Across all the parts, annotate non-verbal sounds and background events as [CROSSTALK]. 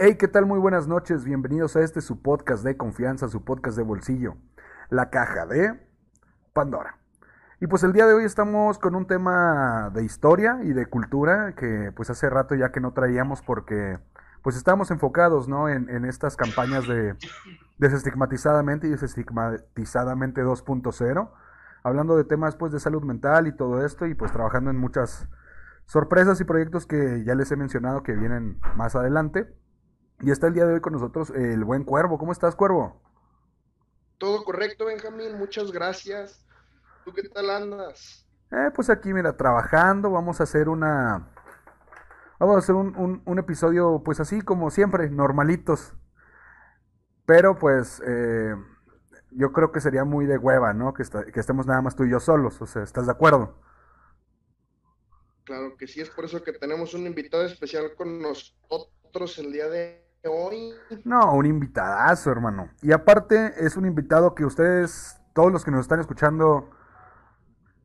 Hey, ¿qué tal? Muy buenas noches. Bienvenidos a este su podcast de confianza, su podcast de bolsillo, la caja de Pandora. Y pues el día de hoy estamos con un tema de historia y de cultura que pues hace rato ya que no traíamos porque pues estamos enfocados, ¿no? En, en estas campañas de desestigmatizadamente y desestigmatizadamente 2.0, hablando de temas pues de salud mental y todo esto y pues trabajando en muchas sorpresas y proyectos que ya les he mencionado que vienen más adelante. Y está el día de hoy con nosotros el buen Cuervo. ¿Cómo estás, Cuervo? Todo correcto, Benjamín. Muchas gracias. ¿Tú qué tal andas? Eh, pues aquí, mira, trabajando. Vamos a hacer una... Vamos a hacer un, un, un episodio, pues así como siempre, normalitos. Pero pues eh, yo creo que sería muy de hueva, ¿no? Que, está, que estemos nada más tú y yo solos. O sea, ¿estás de acuerdo? Claro que sí, es por eso que tenemos un invitado especial con nosotros el día de No, un invitadazo, hermano. Y aparte es un invitado que ustedes, todos los que nos están escuchando,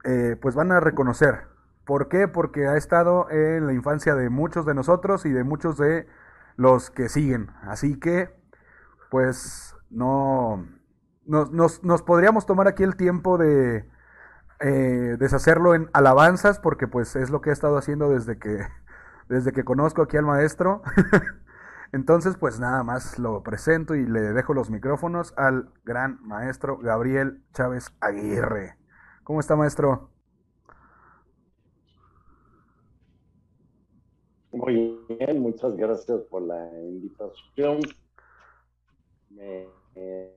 eh, pues van a reconocer. ¿Por qué? Porque ha estado en la infancia de muchos de nosotros y de muchos de los que siguen. Así que, pues, no... Nos, nos, nos podríamos tomar aquí el tiempo de eh, deshacerlo en alabanzas, porque pues es lo que he estado haciendo desde que, [LAUGHS] desde que conozco aquí al maestro. [LAUGHS] Entonces, pues nada más lo presento y le dejo los micrófonos al gran maestro Gabriel Chávez Aguirre. ¿Cómo está, maestro? Muy bien, muchas gracias por la invitación. Me, eh,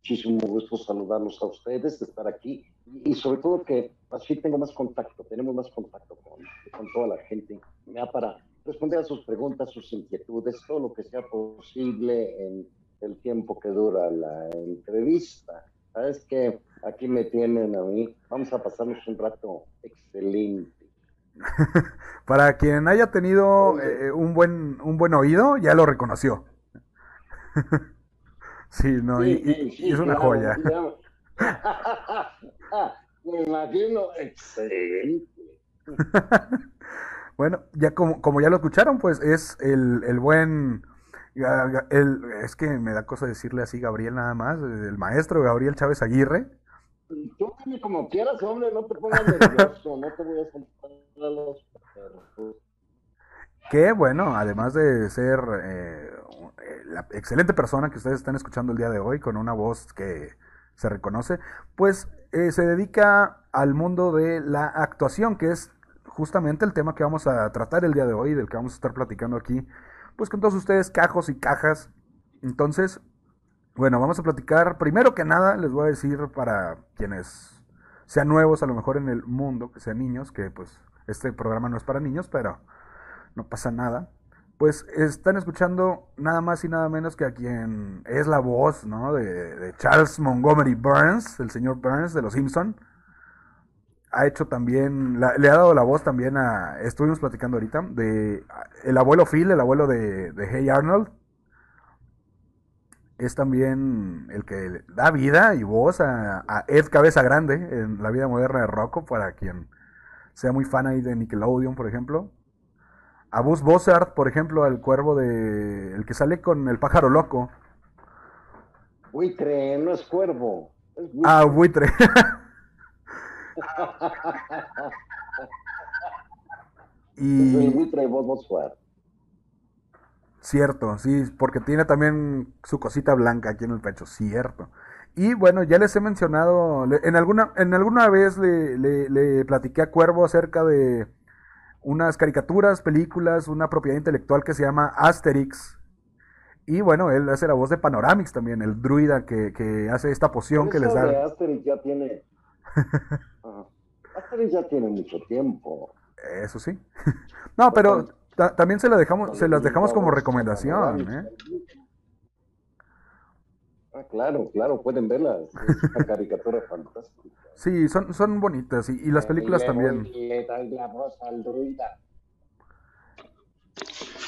muchísimo gusto saludarlos a ustedes, estar aquí y sobre todo que así tengo más contacto, tenemos más contacto con, con toda la gente, ya para responder a sus preguntas, sus inquietudes, todo lo que sea posible en el tiempo que dura la entrevista. Sabes que aquí me tienen a mí, vamos a pasarnos un rato excelente. [LAUGHS] Para quien haya tenido eh, un, buen, un buen oído, ya lo reconoció. [LAUGHS] sí, no, Sí, y, sí, es una claro, joya. ya. [LAUGHS] me imagino excelente. Bueno, ya como, como ya lo escucharon, pues es el, el buen, el, es que me da cosa decirle así Gabriel nada más, el maestro Gabriel Chávez Aguirre. Tú dime como quieras, hombre, no te pongas nervioso, no te voy a soltar a los perros. Que bueno, además de ser eh, la excelente persona que ustedes están escuchando el día de hoy, con una voz que se reconoce, pues eh, se dedica al mundo de la actuación, que es justamente el tema que vamos a tratar el día de hoy, del que vamos a estar platicando aquí, pues con todos ustedes, cajos y cajas. Entonces, bueno, vamos a platicar, primero que nada, les voy a decir para quienes sean nuevos a lo mejor en el mundo, que sean niños, que pues este programa no es para niños, pero no pasa nada. Pues están escuchando nada más y nada menos que a quien es la voz, ¿no? De, de Charles Montgomery Burns, el señor Burns de los Simpson. Ha hecho también, la- le ha dado la voz también a, estuvimos platicando ahorita, de el abuelo Phil, el abuelo de, de Hey Arnold. Es también el que da vida y voz a, a Ed Cabeza Grande en la vida moderna de Rocco, para quien sea muy fan ahí de Nickelodeon, por ejemplo. A Buzz Bossard, por ejemplo, al cuervo de. El que sale con el pájaro loco. Buitre, no es cuervo. Es buitre. Ah, buitre. [LAUGHS] El y. [LAUGHS] buitre Bob. Cierto, sí, porque tiene también su cosita blanca aquí en el pecho, cierto. Y bueno, ya les he mencionado, en alguna, en alguna vez le, le- le platiqué a Cuervo acerca de unas caricaturas, películas, una propiedad intelectual que se llama Asterix. Y bueno, él hace la voz de Panoramix también, el druida que, que hace esta poción que les de da. Asterix ya tiene. [LAUGHS] Asterix ya tiene mucho tiempo. Eso sí. [LAUGHS] No, pero ta- también se la dejamos, se las dejamos como recomendación. ¿eh? Ah, claro, claro, pueden verla. Es una [LAUGHS] caricatura fantástica. Sí, son, son bonitas y, y las películas Le también.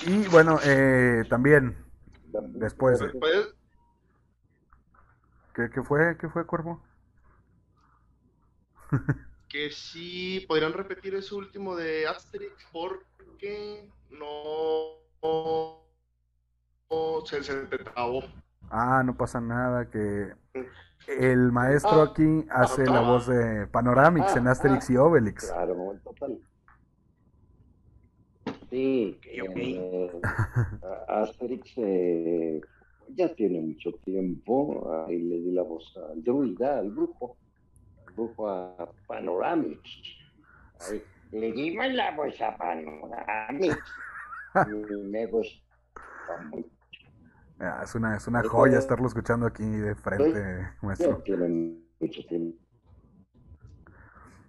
Y bueno, eh, también, después de... Pues, ¿Qué, qué fue? ¿Qué fue, Cuervo? Que sí, podrían repetir ese último de Asterix porque no se, se trabó. Ah, no pasa nada, que el maestro Ah, aquí hace la voz de Panoramix ah, en Asterix ah. y Obelix. Claro, en total. Sí, Ok, ok. eh, Asterix eh, ya tiene mucho tiempo, ahí le di la voz al druida, al grupo, al grupo a Panoramix. Ahí, le dimos la voz a. Y me gusta mucho. Ah, es una, es una joya ya- estarlo escuchando aquí de frente, maestro.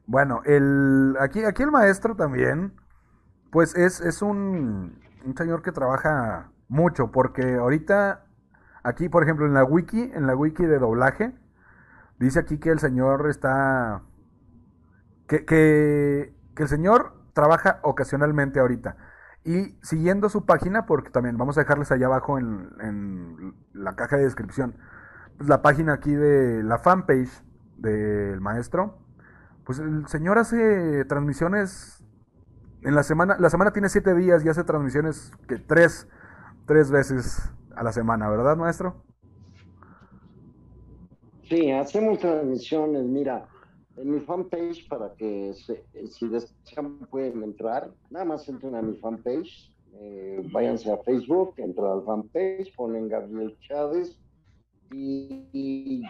Bueno, el, aquí, aquí el maestro también, pues es, es un, un señor que trabaja mucho, porque ahorita, aquí por ejemplo en la wiki, en la wiki de doblaje, dice aquí que el señor está, que, que, el señor trabaja ocasionalmente ahorita. Y siguiendo su página, porque también vamos a dejarles allá abajo en, en la caja de descripción, pues la página aquí de la fanpage del maestro. Pues el señor hace transmisiones en la semana. La semana tiene siete días y hace transmisiones que tres, tres veces a la semana, ¿verdad, maestro? Sí, hacemos transmisiones, mira, en mi fanpage para que se- si desean pueden entrar, nada más entren a mi fanpage, eh, váyanse a Facebook, entran al fanpage, ponen Gabriel Chávez y, y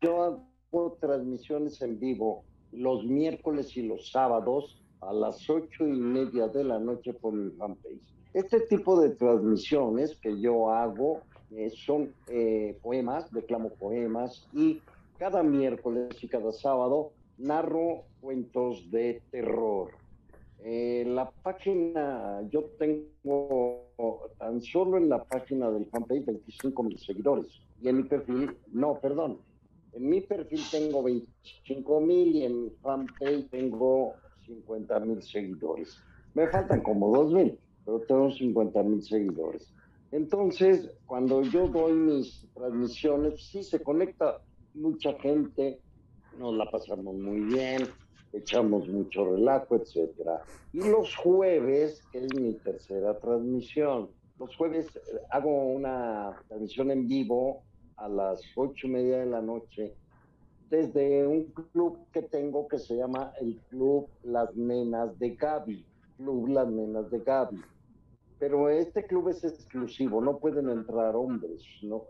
yo hago transmisiones en vivo los miércoles y los sábados a las ocho y media de la noche por mi fanpage. Este tipo de transmisiones que yo hago eh, son eh, poemas, declamo poemas y cada miércoles y cada sábado narro cuentos de terror. Eh, la página, yo tengo tan solo en la página del fanpage 25 mil seguidores y en mi perfil, no, perdón, en mi perfil tengo 25 mil y en fanpage tengo 50 mil seguidores. Me faltan como 2 mil, pero tengo 50 mil seguidores. Entonces, cuando yo doy mis transmisiones, sí se conecta mucha gente, nos la pasamos muy bien, echamos mucho relajo, etcétera. Y los jueves, que es mi tercera transmisión, los jueves eh, hago una transmisión en vivo a las ocho y media de la noche desde un club que tengo que se llama el Club Las Nenas de Gaby, Club Las Nenas de Gaby. Pero este club es exclusivo, no pueden entrar hombres. No,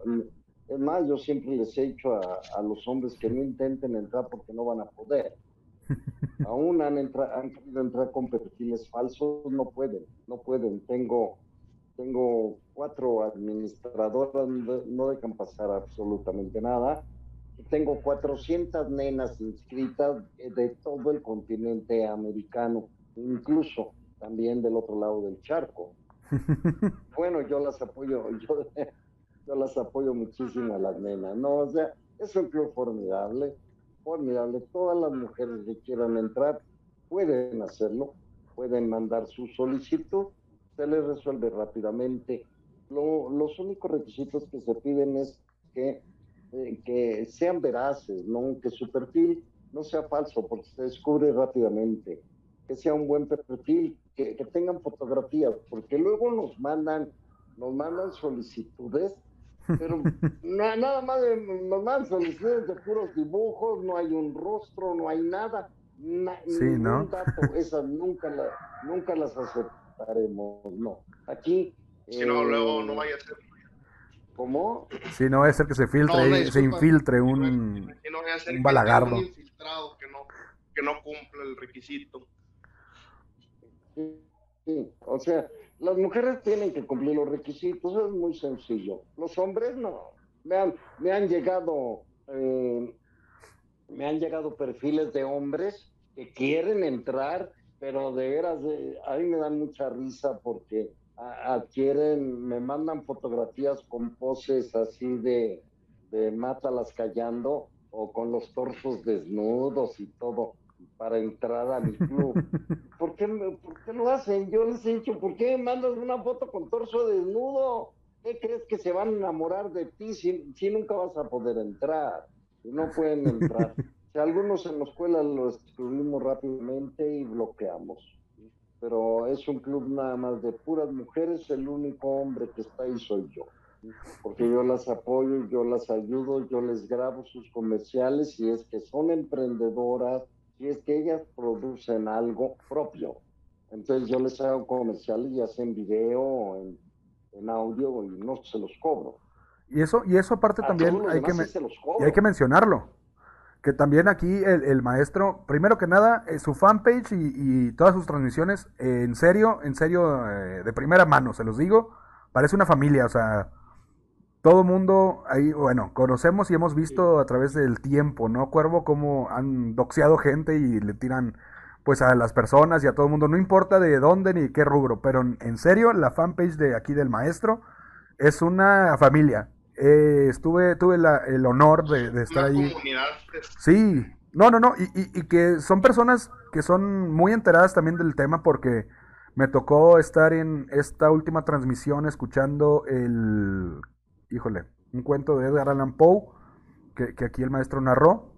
es más, yo siempre les he dicho a, a los hombres que no intenten entrar porque no van a poder. [LAUGHS] Aún han, entra, han querido entrar con perfiles falsos, no pueden, no pueden. Tengo, tengo cuatro administradoras, no, dejan pasar absolutamente nada. Tengo 400 nenas inscritas de todo el continente americano, incluso también del otro lado del charco. Bueno, yo las apoyo, [LAUGHS] yo, las apoyo muchísimo a las nenas, ¿no? O sea, es un club formidable, formidable. Todas las mujeres que quieran entrar pueden hacerlo, pueden mandar su solicitud, se les resuelve rápidamente. Lo, los únicos requisitos que se piden es que, eh, que sean veraces, ¿no? que su perfil no sea falso, porque se descubre rápidamente, que sea un buen perfil, que, que tengan fotografías, porque luego nos mandan, nos mandan solicitudes pero [LAUGHS] no, nada más de, nos mandan solicitudes de puros dibujos, no hay un rostro, no hay nada, na, Sí, ningún ¿no? dato, esas nunca, la, nunca las aceptaremos, no. Aquí... Si no, eh, luego no vaya a ser. ¿Cómo? Sí, no va a ser que se filtre, No, se infiltre Si un... no vaya un balagardo. un infiltrado que no, que no cumple el requisito. Sí, o sea, las mujeres tienen que cumplir los requisitos, es muy sencillo. Los hombres no. Me han, me han llegado, eh, me han llegado perfiles de hombres que quieren entrar, pero de veras, eh, a mí me dan mucha risa porque adquieren, me mandan fotografías con poses así de, de mátalas callando o con los torsos desnudos y todo para entrar a mi [LAUGHS] club. ¿Por qué, me- ¿Por qué lo hacen? Yo les he dicho, ¿por qué me mandas una foto con torso desnudo? ¿Qué crees que se van a enamorar de ti si, si nunca vas a poder entrar? No pueden entrar. [LAUGHS] Si algunos en la escuela lo excluimos rápidamente y bloqueamos. pero es un club nada más de puras mujeres, el único hombre que está ahí soy yo. Porque yo las apoyo, yo las ayudo, yo les grabo sus comerciales si es que son emprendedoras, si es que ellas producen algo propio. Entonces yo les hago comerciales ya sea en video, en, en audio y no se los cobro. Y eso, y eso aparte también hay que, y hay que mencionarlo. Que también aquí el, maestro, primero que nada, eh, su fanpage y, todas sus transmisiones, eh, en serio, en serio, eh, de primera mano, se los digo, parece una familia, o sea, todo mundo ahí, bueno, conocemos y hemos visto a través del tiempo, ¿no? Cuervo, cómo han doxeado gente y le tiran pues a las personas y a todo el mundo, no importa de dónde ni qué rubro, pero en serio, la fanpage de aquí del maestro es una familia. Eh, estuve, tuve el honor de, estar ahí. Pues. Sí, no, no, no, y, y, que son personas que son muy enteradas también del tema porque me tocó estar en esta última transmisión escuchando el, híjole, un cuento de Edgar Allan Poe que, aquí el maestro narró.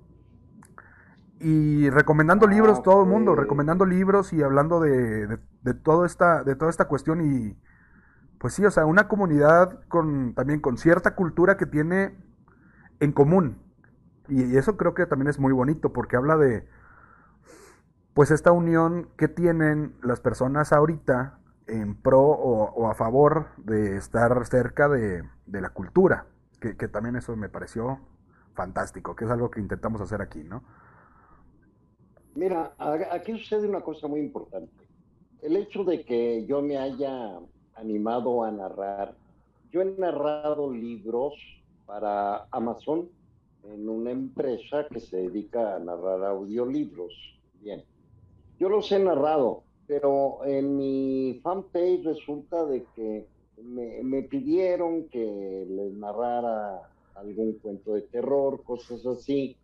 Y recomendando libros, todo el mundo, recomendando libros y hablando de, de, de, todo esta, de toda esta cuestión y, pues sí, o sea, una comunidad con también con cierta cultura que tiene en común. Y, eso creo que también es muy bonito porque habla de pues esta unión que tienen las personas ahorita en pro o, a favor de estar cerca de, la cultura, que, que, también eso me pareció fantástico, que es algo que intentamos hacer aquí, ¿no? Mira, aquí sucede una cosa muy importante. El hecho de que yo me haya animado a narrar. Yo he narrado libros para Amazon en una empresa que se dedica a narrar audiolibros. Bien, yo los he narrado, pero en mi fanpage resulta de que me, me pidieron que les narrara algún cuento de terror, cosas así,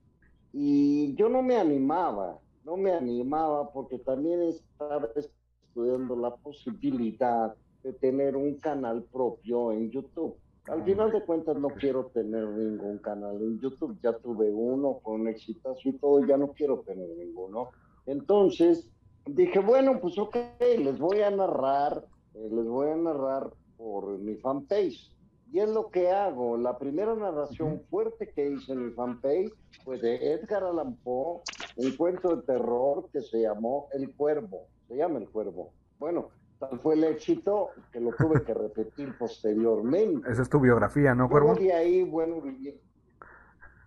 y yo no me animaba, no me animaba porque también estaba estudiando la posibilidad de tener un canal propio en YouTube. Al final de cuentas no quiero tener ningún canal en YouTube, ya tuve uno con exitazo y todo, ya no quiero tener ninguno. Entonces dije, bueno, pues ok, les voy a narrar, eh, les voy a narrar por mi fanpage. Y es lo que hago. La primera narración fuerte que hice en mi fanpage fue de Edgar Allan Poe, un cuento de terror que se llamó El Cuervo. Se llama El Cuervo. Bueno, Tal fue el éxito que lo tuve que repetir posteriormente. Esa es tu biografía, ¿no, Cuervo? Luego de ahí, bueno,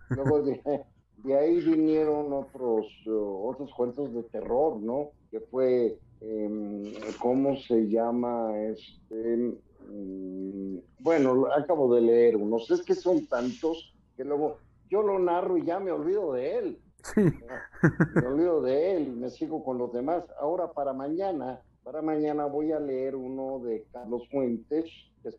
luego de, [LAUGHS] ahí vinieron otros, otros cuentos de terror, ¿no? Que fue, em, ¿cómo se llama? Este, mm, bueno, acabo de leer unos, es que son tantos que luego yo lo narro y ya me olvido de él. Sí. Me olvido de él y me sigo con los demás. Ahora para mañana para mañana voy a leer uno de Carlos Fuentes que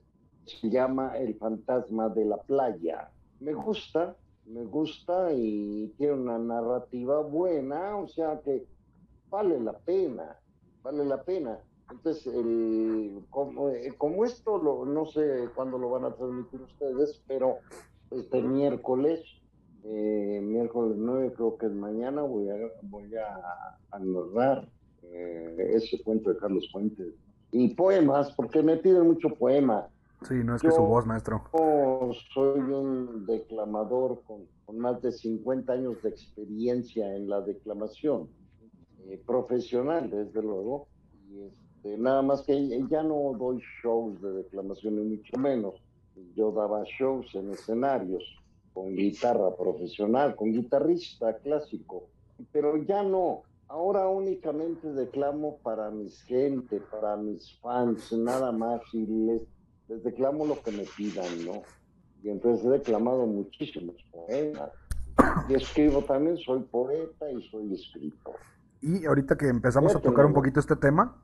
se llama El fantasma de la playa. Me gusta, me gusta y tiene una narrativa buena, o sea que vale la pena, vale la pena. Entonces, como, eh, como, esto, lo, no sé cuándo lo van a transmitir ustedes, pero este miércoles, eh, miércoles 9, creo que es mañana, voy a, voy a, a narrar eh, ese cuento de Carlos Fuentes. Y poemas, porque me piden mucho poema. Sí, no es que su voz, maestro. Yo soy un declamador con, más de 50 años de experiencia en la declamación, eh, profesional, desde luego. Y este, nada más que ya no doy shows de declamación, ni mucho menos. Yo daba shows en escenarios con guitarra profesional, con guitarrista clásico, pero ya no Ahora únicamente declamo para mis gente, para mis fans, nada más, y les, declamo lo que me pidan, ¿no? Y entonces he declamado muchísimos poemas. Y escribo también, soy poeta y soy escritor. Y ahorita que empezamos a tocar un poquito este tema,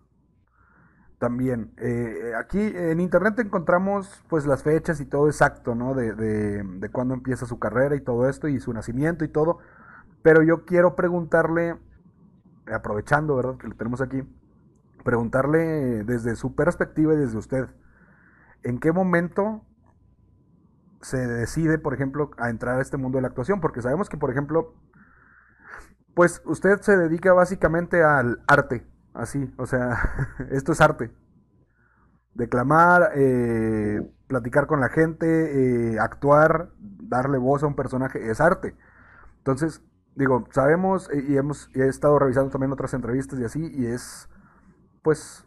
también, eh, aquí en internet encontramos pues las fechas y todo exacto, ¿no? De, de, de cuándo empieza su carrera y todo esto y su nacimiento y todo. Pero yo quiero preguntarle aprovechando, ¿verdad? Que lo tenemos aquí, preguntarle desde su perspectiva y desde usted, ¿en qué momento se decide, por ejemplo, a entrar a este mundo de la actuación? Porque sabemos que, por ejemplo, pues usted se dedica básicamente al arte, Así, o sea, [LAUGHS] esto es arte. Declamar, eh, platicar con la gente, eh, actuar, darle voz a un personaje, es arte. Entonces, digo, sabemos y hemos he estado revisando también otras entrevistas y así, y es, pues,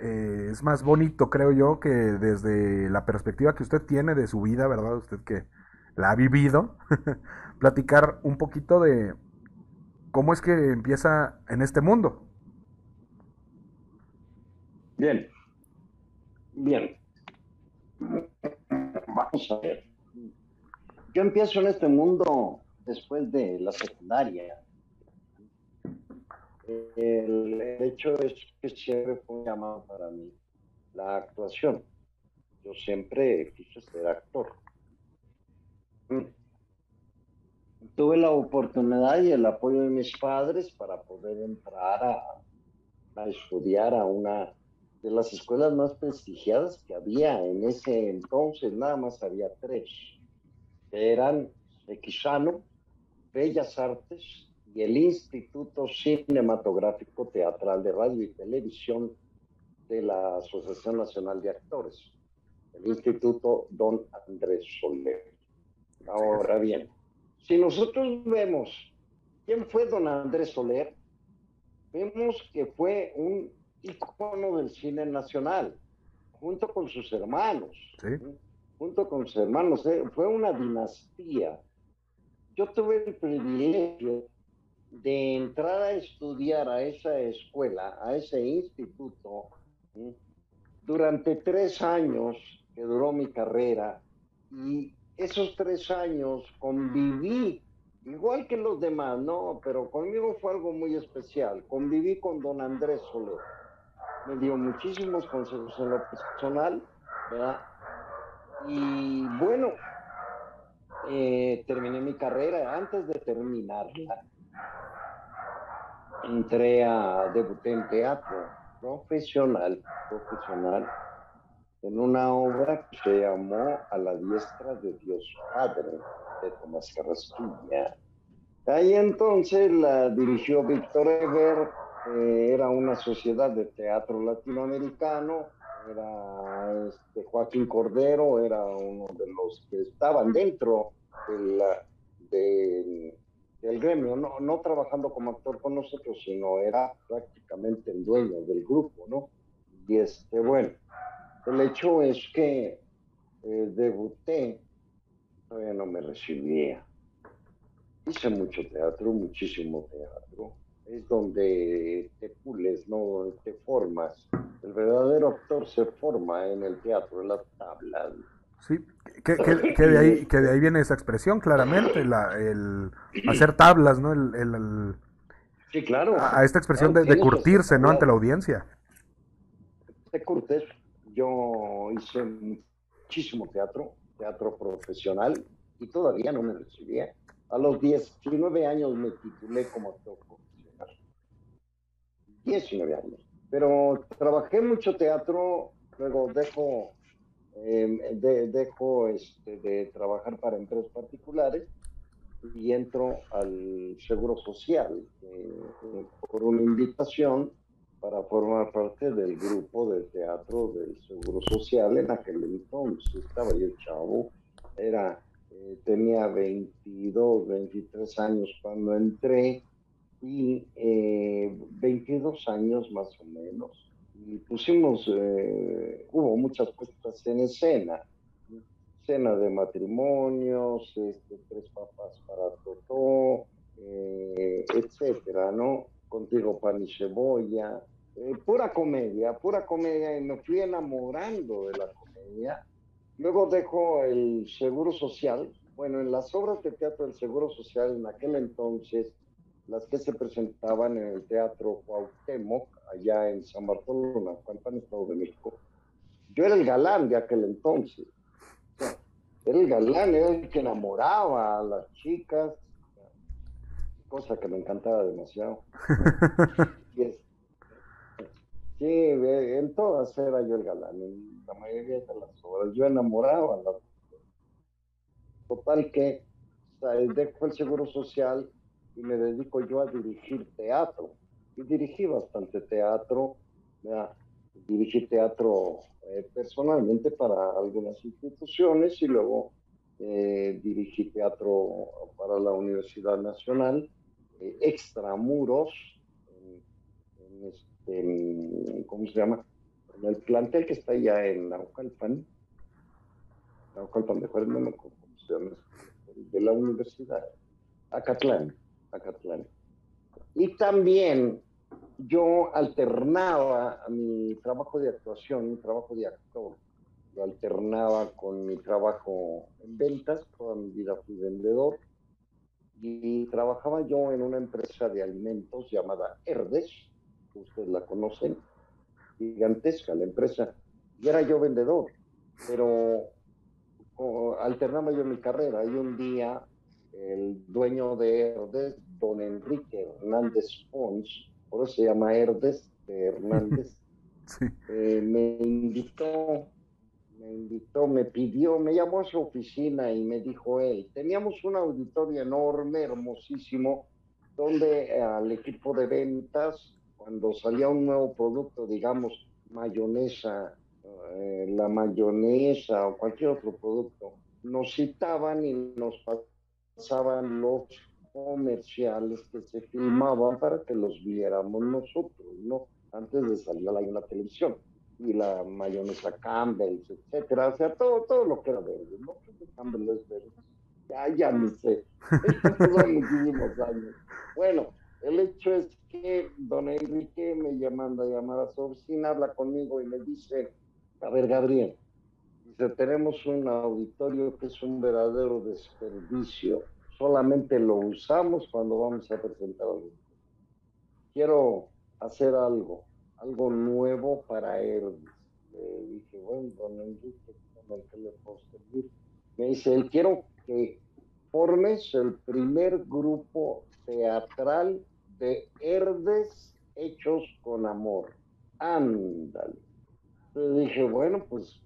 eh, es más bonito, creo yo, que desde la perspectiva que usted tiene de su vida, ¿verdad? Usted que la ha vivido, [LAUGHS] platicar un poquito de cómo es que empieza en este mundo. Bien, bien. Vamos a ver. Yo empiezo en este mundo después de la secundaria. El, hecho es que siempre fue un llamado para mí la actuación. Yo siempre quise ser actor. Tuve la oportunidad y el apoyo de mis padres para poder entrar a, a estudiar a una de las escuelas más prestigiadas que había en ese entonces, nada más había tres, que eran Equisano, Bellas Artes y el Instituto Cinematográfico Teatral de Radio y Televisión de la Asociación Nacional de Actores, el Instituto Don Andrés Soler. Ahora bien, si nosotros vemos quién fue Don Andrés Soler, vemos que fue un icono del cine nacional, junto con sus hermanos. Junto con sus hermanos. Eh, fue una dinastía yo tuve el privilegio de entrar a estudiar a esa escuela, a ese instituto, durante tres años que duró mi carrera. Y esos tres años conviví, igual que los demás, ¿no? Pero conmigo fue algo muy especial. Conviví con don Andrés Soler. Me dio muchísimos consejos en lo personal, ¿verdad? Y bueno, eh, terminé mi carrera. Antes de terminarla, entré a, debuté en teatro profesional, profesional, en una obra que se llamó A la diestra de Dios Padre, de Tomás Carrasquilla. Ahí entonces la dirigió Víctor Eber, eh, era una sociedad de teatro latinoamericano, era este, Joaquín Cordero, era uno de los que estaban dentro de del gremio, no, no trabajando como actor con nosotros, sino era prácticamente el dueño del grupo, ¿no? Y este, bueno, el hecho es que eh, debuté, todavía no me recibía. Hice mucho teatro, muchísimo teatro es donde te pules, ¿no? Te formas. El verdadero actor se forma en el teatro, en las tablas. Sí, que, de, ahí, que de ahí viene esa expresión, claramente, la, el hacer tablas, ¿no? El, sí, claro. A, esta expresión de, curtirse, ¿no? Ante la audiencia. Te curtes. Yo hice muchísimo teatro, teatro profesional, y todavía no me recibía. A los 19 años me titulé como actor 19 años. Pero trabajé mucho teatro, luego dejo, em, dejo este, de trabajar para empresas particulares y entro al Seguro Social eh, por una invitación para formar parte del grupo de teatro del Seguro Social en aquel entonces. Estaba yo chavo, era, eh, tenía 22, 23 años cuando entré y eh, 22 años más o menos. Y pusimos, eh, hubo muchas puestas en escena, cena de matrimonios, este, tres papas para Totó, eh, etcétera, ¿no? Contigo pan y cebolla, eh, pura comedia, pura comedia, y me fui enamorando de la comedia. Luego dejo el Seguro Social. Bueno, en las obras de teatro del Seguro Social en aquel entonces las que se presentaban en el Teatro Cuauhtémoc, allá en San Bartolomé, en Estado de México. Yo era el galán de aquel entonces. era el galán, era el que enamoraba a las chicas, cosa que me encantaba demasiado. [LAUGHS] sí, en todas era yo el galán, en la mayoría de las obras. Yo enamoraba a las Total que o sea, dejo el seguro social y me dedico yo a dirigir teatro. y dirigí bastante teatro, dirigí teatro eh, personalmente para algunas instituciones y luego eh, dirigí teatro para la Universidad Nacional, eh, extramuros, en, este, ¿cómo se llama? En el plantel que está allá en Naucalpan, Naucalpan de no me acuerdo cómo se llama, de la universidad, Acatlán, Acatlán. Y también yo alternaba mi trabajo de actuación, mi trabajo de actor, lo alternaba con mi trabajo en ventas, toda mi vida fui vendedor, y trabajaba yo en una empresa de alimentos llamada Herdes, que ustedes la conocen, gigantesca la empresa, y era yo vendedor, pero alternaba yo mi carrera, y un día el dueño de Herdes, don Enrique Hernández Pons, por eso se llama Herdes de Hernández, [LAUGHS] eh, me invitó me invitó, me pidió, me llamó a su oficina y me dijo él, teníamos un auditorio enorme, hermosísimo, donde al equipo de ventas, cuando salía un nuevo producto, digamos, mayonesa, eh, la mayonesa o cualquier otro producto, nos citaban y nos pasaban los comerciales que se filmaban para que los viéramos nosotros, ¿no? Antes de salir a la televisión y la mayonesa Campbell, etcétera, o sea, todo, todo lo que era verde, ¿no? Campbell es verde. Ya, ya ni sé. Son muchísimos años. Bueno, el hecho es que don Enrique me llama a llamar a su oficina, habla conmigo y me dice, a ver, Gabriel, dice, tenemos un auditorio que es un verdadero desperdicio. Solamente lo usamos cuando vamos a presentar algo. Quiero hacer algo algo nuevo para él. Le dije, bueno, don Enrique, ¿con el que le puedo servir? Me dice, él quiero que formes el primer grupo teatral de Herdes hechos con amor. Ándale. Le dije, bueno, pues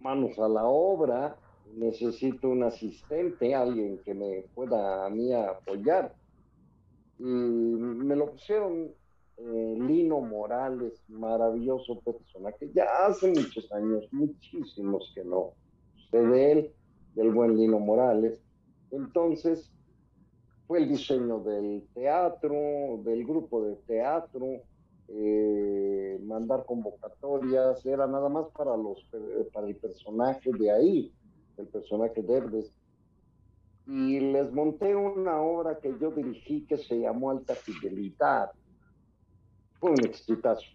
manos a la obra, necesito un asistente, alguien que me pueda a mí apoyar. Y me lo pusieron eh, Lino Morales, maravilloso personaje, ya hace muchos años, muchísimos que no de él, del buen Lino Morales. Entonces, fue el diseño del teatro, del grupo de teatro, eh, mandar convocatorias, era nada más para, los, para el personaje de ahí, el personaje de Herdes. Y les monté una obra que yo dirigí que se llamó Alta Fidelidad fue un exitazo.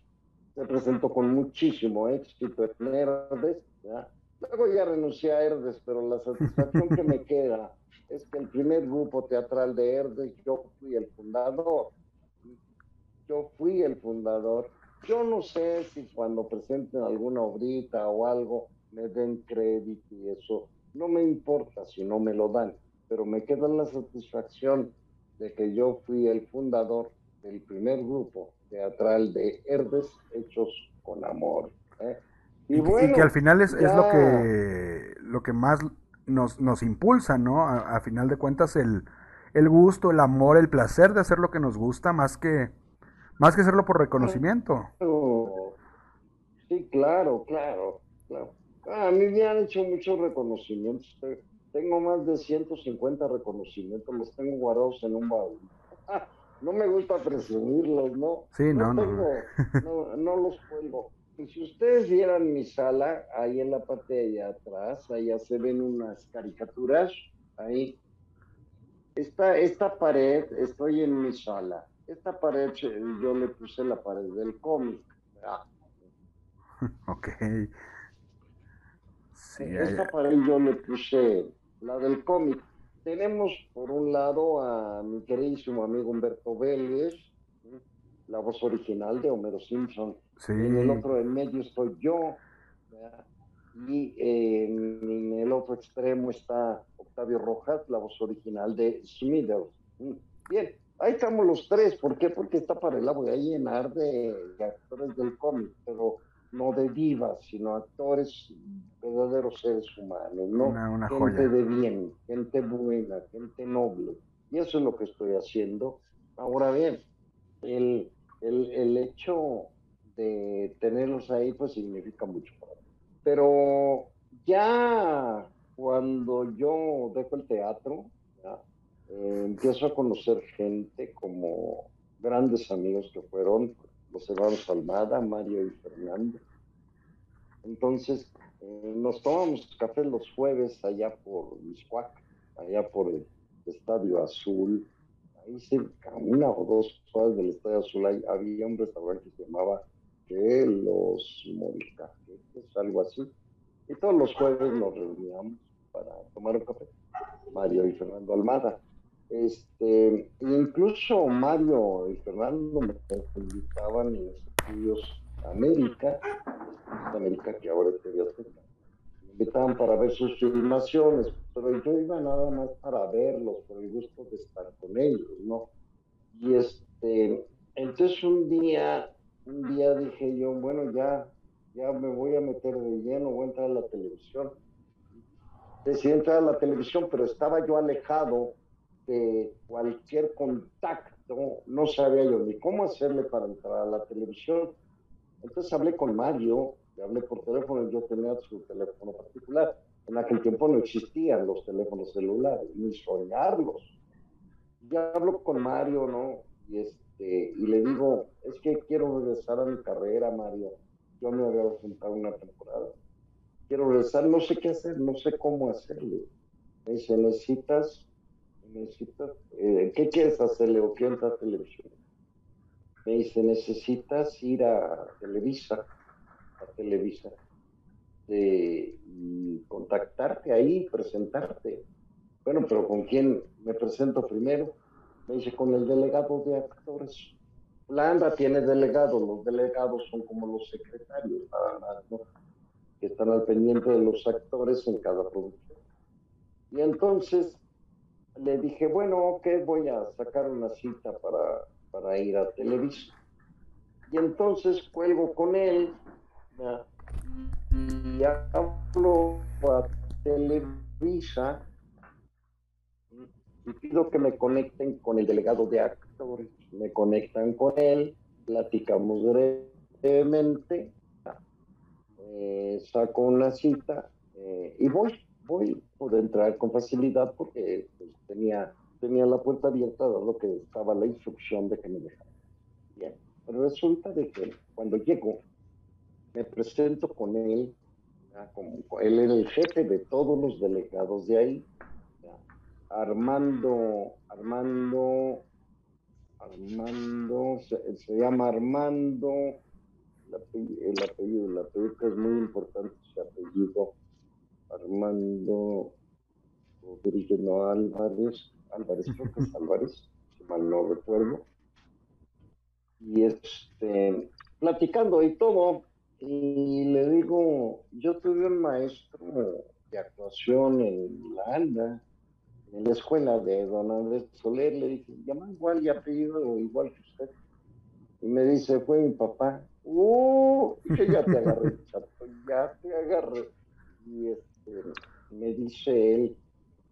Se presentó con muchísimo éxito en Herdes. Luego ya renuncié a Herdes, pero la satisfacción que me queda es que el primer grupo teatral de Herdes, yo fui el fundador. Yo fui el fundador. Yo no sé si cuando presenten alguna obrita o algo me den crédito y eso. No me importa si no me lo dan, pero me queda la satisfacción de que yo fui el fundador del primer grupo teatral de Herdes hechos con amor. ¿eh? Y, que al final es, lo que lo que más nos, nos impulsa, ¿no? A, final de cuentas el, el gusto, el amor, el placer de hacer lo que nos gusta, más que más que hacerlo por reconocimiento. Sí, claro, claro, claro. Ah, a mí me han hecho muchos reconocimientos. Tengo más de 150 reconocimientos, los tengo guardados en un baúl. [LAUGHS] no me gusta presumirlos, ¿no? Sí, no, no. no, los cuelgo. Si ustedes vieran mi sala, ahí en la parte de allá atrás, allá se ven unas caricaturas, ahí. Esta, esta pared, estoy en mi sala. Esta pared, yo le puse la pared del cómic. [LAUGHS] Ok. Sí, esta pared yo le puse la del cómic tenemos por un lado a mi queridísimo amigo Humberto Vélez, la voz original de Homero Simpson. En el otro en medio estoy yo. Y en, el otro extremo está Octavio Rojas, la voz original de Smithers. Bien, ahí estamos los tres. ¿Por qué? Porque está para el voy a llenar de actores del cómic, pero no de divas, sino actores, verdaderos seres humanos, ¿no? gente de bien, gente buena, gente noble. Y eso es lo que estoy haciendo. Ahora bien, el, el, el hecho de tenerlos ahí pues significa mucho Pero ya cuando yo dejo el teatro, eh, empiezo a conocer gente como grandes amigos que fueron los hermanos Almada, Mario y Fernando. Entonces, eh, nos tomamos café los jueves allá por Miscuac, allá por el Estadio Azul. Ahí cerca, una o dos cuadras del Estadio Azul, había un restaurante que se llamaba los es algo así. Y todos los jueves nos reuníamos para tomar un café. Mario y Fernando Almada. Este, incluso Mario y Fernando me invitaban en los estudios América, América que ahora es Me invitaban para ver sus filmaciones, pero yo iba nada más para verlos, por el gusto de estar con ellos, ¿no? Y este, entonces un día un día dije yo, bueno, ya, ya me voy a meter de lleno, voy a entrar a la televisión. Decidí entrar a la televisión, pero estaba yo alejado de cualquier contacto, no sabía yo ni cómo hacerle para entrar a la televisión. Entonces hablé con Mario, le hablé por teléfono, yo tenía su teléfono particular. En aquel tiempo no existían los teléfonos celulares, ni soñarlos. Ya hablo con Mario, ¿no? Y este, y le digo, es que quiero regresar a mi carrera, Mario. Yo me había ausentado una temporada. Quiero regresar, no sé qué hacer, no sé cómo hacerle. Me dice, necesitas, necesitas, eh, ¿qué quieres hacerle o qué entra a televisión? Me dice, necesitas ir a Televisa, a Televisa, y contactarte ahí, presentarte. Bueno, pero ¿con quién me presento primero? me dice, con el delegado de actores. La tiene delegados, los delegados son como los secretarios, que están al pendiente de los actores en cada producción. Y entonces le dije, bueno, ok, voy a sacar una cita para, para ir a Televisa. Y entonces cuelgo con él y hablo a Televisa y pido que me conecten con el delegado de actores. Me conectan con él, platicamos brevemente, eh, saco una cita eh, y voy, voy, pude entrar con facilidad porque pues, tenía, tenía la puerta abierta, dado que estaba la instrucción de que me dejara. Bien, resulta de que cuando llego, me presento con él, él era el jefe de todos los delegados de ahí, Armando, Armando, Armando, se, llama Armando, el apellido, el apellido, que es muy importante, su apellido, Armando Rodríguez, no Álvarez, Álvarez, creo que es Álvarez, si mal no recuerdo. Y este, platicando y todo, y le digo, yo tuve un maestro de actuación en la ANDA, en la escuela de don Andrés Soler, le dije, llama igual y apellido igual que usted. Y me dice, fue mi papá. ¡Uh! Que ya te agarré, [LAUGHS] chato, ya te agarré. Y este, me dice él,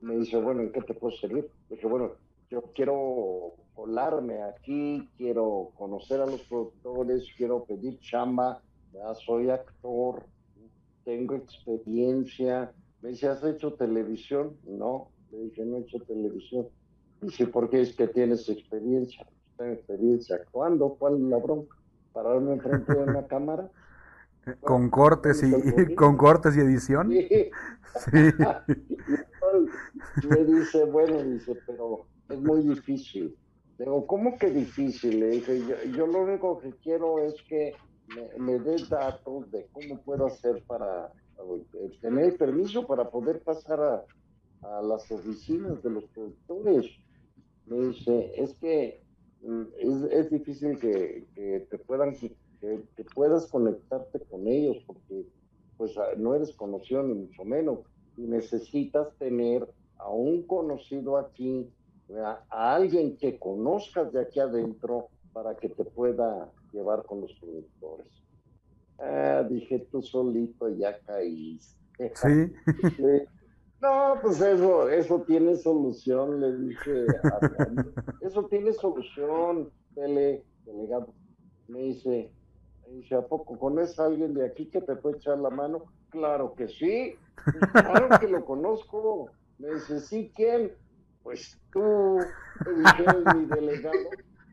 me dice, bueno, ¿en qué te puedo servir? Le dije, bueno, yo quiero colarme aquí, quiero conocer a los productores, quiero pedir chamba, ya soy actor, tengo experiencia. Me dice, ¿has hecho televisión? No, le dije, no he hecho televisión. Dice, ¿por qué es que tienes experiencia? ¿Tengo experiencia? ¿Cuándo? ¿Cuál es la bronca? ¿Pararme enfrente de una cámara? [LAUGHS] Con cortes y, [LAUGHS] con cortes y edición. Sí. [LAUGHS] sí. Me dice, bueno, dice, pero es muy difícil. Digo, ¿cómo que difícil? Le dije, yo, lo único que quiero es que me, me des datos de cómo puedo hacer para, tener permiso para poder pasar a, a las oficinas de los productores. Me dice, es que mm, es, es difícil que, que, te puedan, que, que, puedas conectarte con ellos porque pues ah, no eres conocido ni mucho menos y necesitas tener a un conocido aquí, a alguien que conozcas de aquí adentro para que te pueda llevar con los productores. Ah, dije, tú solito ya caíste. Sí. [LAUGHS] No, pues eso, eso tiene solución, le dije a Eso tiene solución, tele, delegado. me dice, me dice, ¿a poco conoces a alguien de aquí que te puede echar la mano? Claro que sí, claro que lo conozco. Me dice, ¿sí quién? Pues tú, me mi delegado,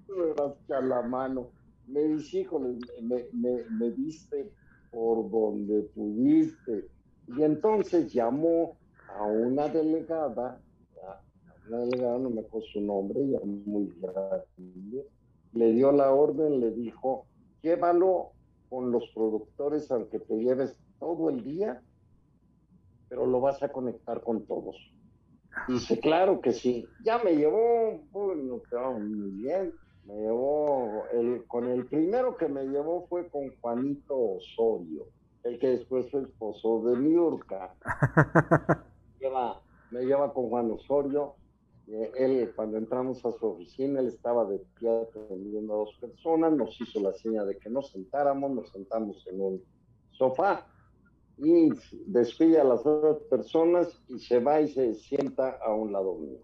me vas a la mano. Me dice, híjole, me, me, me diste por donde pudiste. Y entonces llamó a una delegada, a una delegada, no me acuerdo su nombre, ya muy grande, le dio la orden, le dijo, llévalo con los productores aunque te lleves todo el día, pero lo vas a conectar con todos. Dice, claro que sí. Ya me llevó, bueno, muy bien. Me llevó, el, con el primero que me llevó fue con Juanito Osorio, el que después fue esposo de Miurka. [LAUGHS] me lleva con Juan Osorio. Eh, él, cuando entramos a su oficina, él estaba de pie atendiendo a dos personas, nos hizo la seña de que nos sentáramos, nos sentamos en un sofá y despide a las dos personas y se va y se sienta a un lado mío.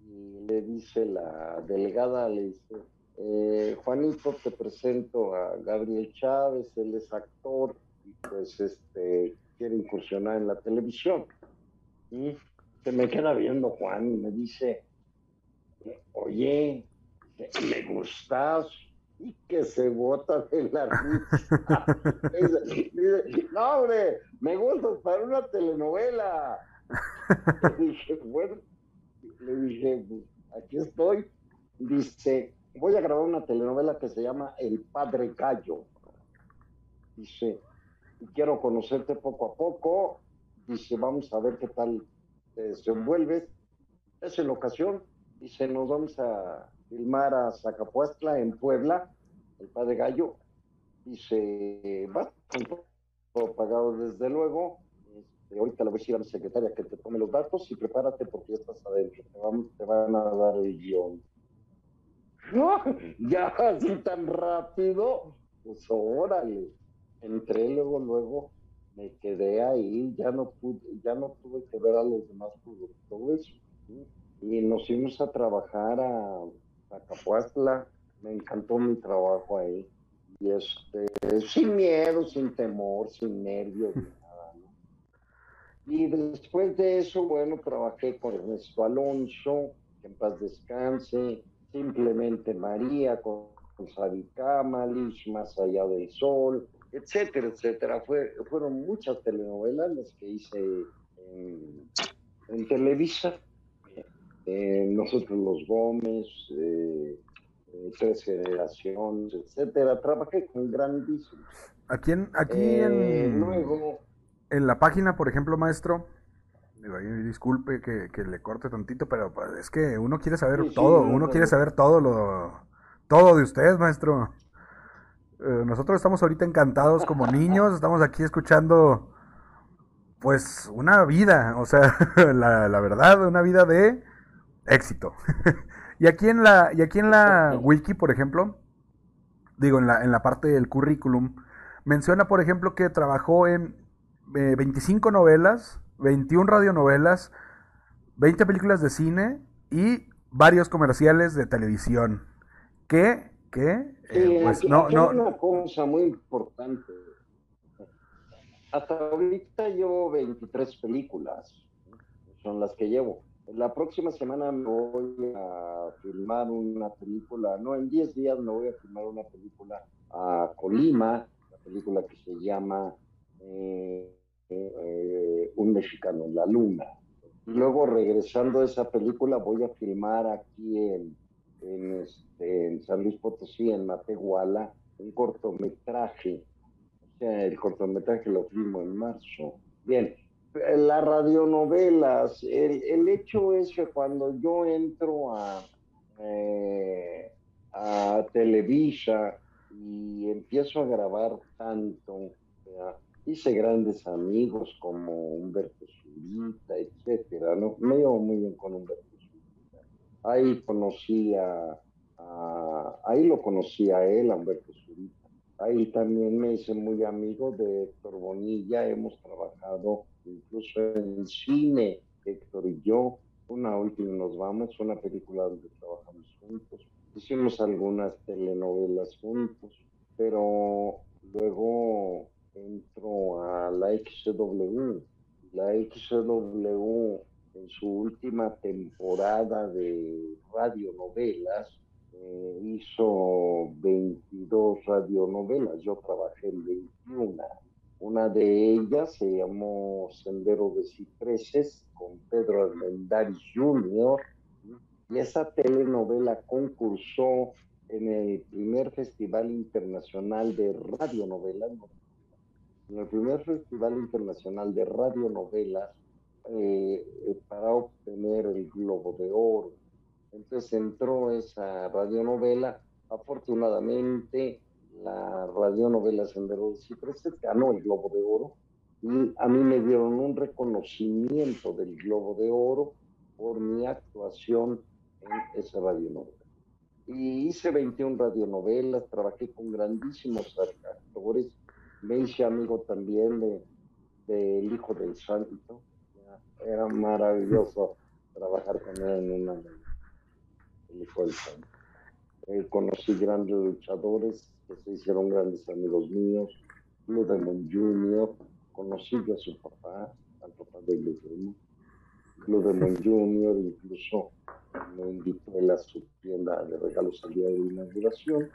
Y le dice la delegada, le dice, eh, Juanito, te presento a Gabriel Chávez, él es actor y pues este quiere incursionar en la televisión. Y se me queda viendo Juan y me dice, oye, me gustas y que se bota de la risa. [LAUGHS] dice, no, hombre, me gustas para una telenovela. Le dije, bueno, le dije, pues, aquí estoy. Dice, voy a grabar una telenovela que se llama El Padre Gallo. Dice, quiero conocerte poco a poco. Dice, vamos a ver qué tal te desenvuelves. Es en ocasión. Dice, nos vamos a filmar a Zacapuastla en Puebla, el Padre Gallo. Dice, va, todo pagado desde luego. Este, ahorita le voy a decir a mi secretaria que te tome los datos y prepárate porque ya estás adentro. Te van, te van a dar el guion. [LAUGHS] Ya así tan rápido. Pues órale entré luego, luego me quedé ahí, ya no pude, ya no tuve que ver a los demás productores y nos fuimos a trabajar a, a Capuastla, me encantó mi trabajo ahí y este, sin miedo, sin temor, sin nervios, nada, Y después de eso, bueno, trabajé con Ernesto Alonso, que en paz descanse, simplemente María, con, con Sadi Más allá del sol, etcétera, etcétera. Fue, fueron muchas telenovelas las que hice en, Televisa. Eh, nosotros los Gómez, eh, eh, Tres Generaciones, etcétera. Trabajé con grandísimos. Aquí en, aquí en, luego, en la página, por ejemplo, maestro, disculpe que, le corte tantito, pero pues, es que uno quiere saber todo, uno quiere saber todo lo todo de usted, maestro. Eh, nosotros estamos ahorita encantados como [LAUGHS] niños, estamos aquí escuchando pues una vida, o sea, [LAUGHS] la, verdad, una vida de éxito. [LAUGHS] y aquí en la, y aquí en la wiki, por ejemplo, digo, en la, en la parte del currículum, menciona, por ejemplo, que trabajó en 25 eh, novelas, 21 radionovelas, 20 películas de cine y varios comerciales de televisión. Que ¿Qué? Eh, pues no, no. una cosa muy importante. Hasta ahorita llevo 23 películas, son las que llevo. La próxima semana me voy a filmar una película, no, en 10 días me voy a filmar una película a Colima, una película que se llama eh, eh, Un mexicano en la luna. Luego, regresando a esa película, voy a filmar aquí en en, este, en San Luis Potosí, en Matehuala, un cortometraje. O sea, el cortometraje lo filmo en marzo. Bien, las radionovelas, el, el hecho es que cuando yo entro a, eh, a Televisa y empiezo a grabar tanto, hice grandes amigos como Humberto Zurita, etcétera, ¿no? Me llevo muy bien con Humberto Ahí conocí a, ahí lo conocí a él, Humberto Zurita. Ahí también me hice muy amigo de Héctor Bonilla, hemos trabajado incluso en cine, Héctor y yo. Una última nos vamos, una película donde trabajamos juntos. hicimos algunas telenovelas juntos, pero luego entró a la XW. La XW en su última temporada de radionovelas eh, hizo 22 radionovelas, yo trabajé en 21. Una de ellas se llamó Sendero de Cipreses con Pedro Armendáriz Jr. Y esa telenovela concursó en el primer Festival Internacional de Radionovelas, en el primer Festival Internacional de Radionovelas eh, para obtener el Globo de Oro. Entonces entró esa radionovela. Afortunadamente, la radionovela Sendero de Cipreses ganó el Globo de Oro y a mí me dieron un reconocimiento del Globo de Oro por mi actuación en esa radionovela. Y hice 21 radionovelas, trabajé con grandísimos actores, me hice amigo también del de, Hijo del Santo, era maravilloso trabajar con él en una del Santo. Eh, conocí grandes luchadores que se hicieron grandes amigos míos, Blue Demon Jr., conocí a su papá, al papá de Blue Demon. Blue Demon [LAUGHS] Jr., incluso me invitó a su tienda de regalos al día de la inauguración.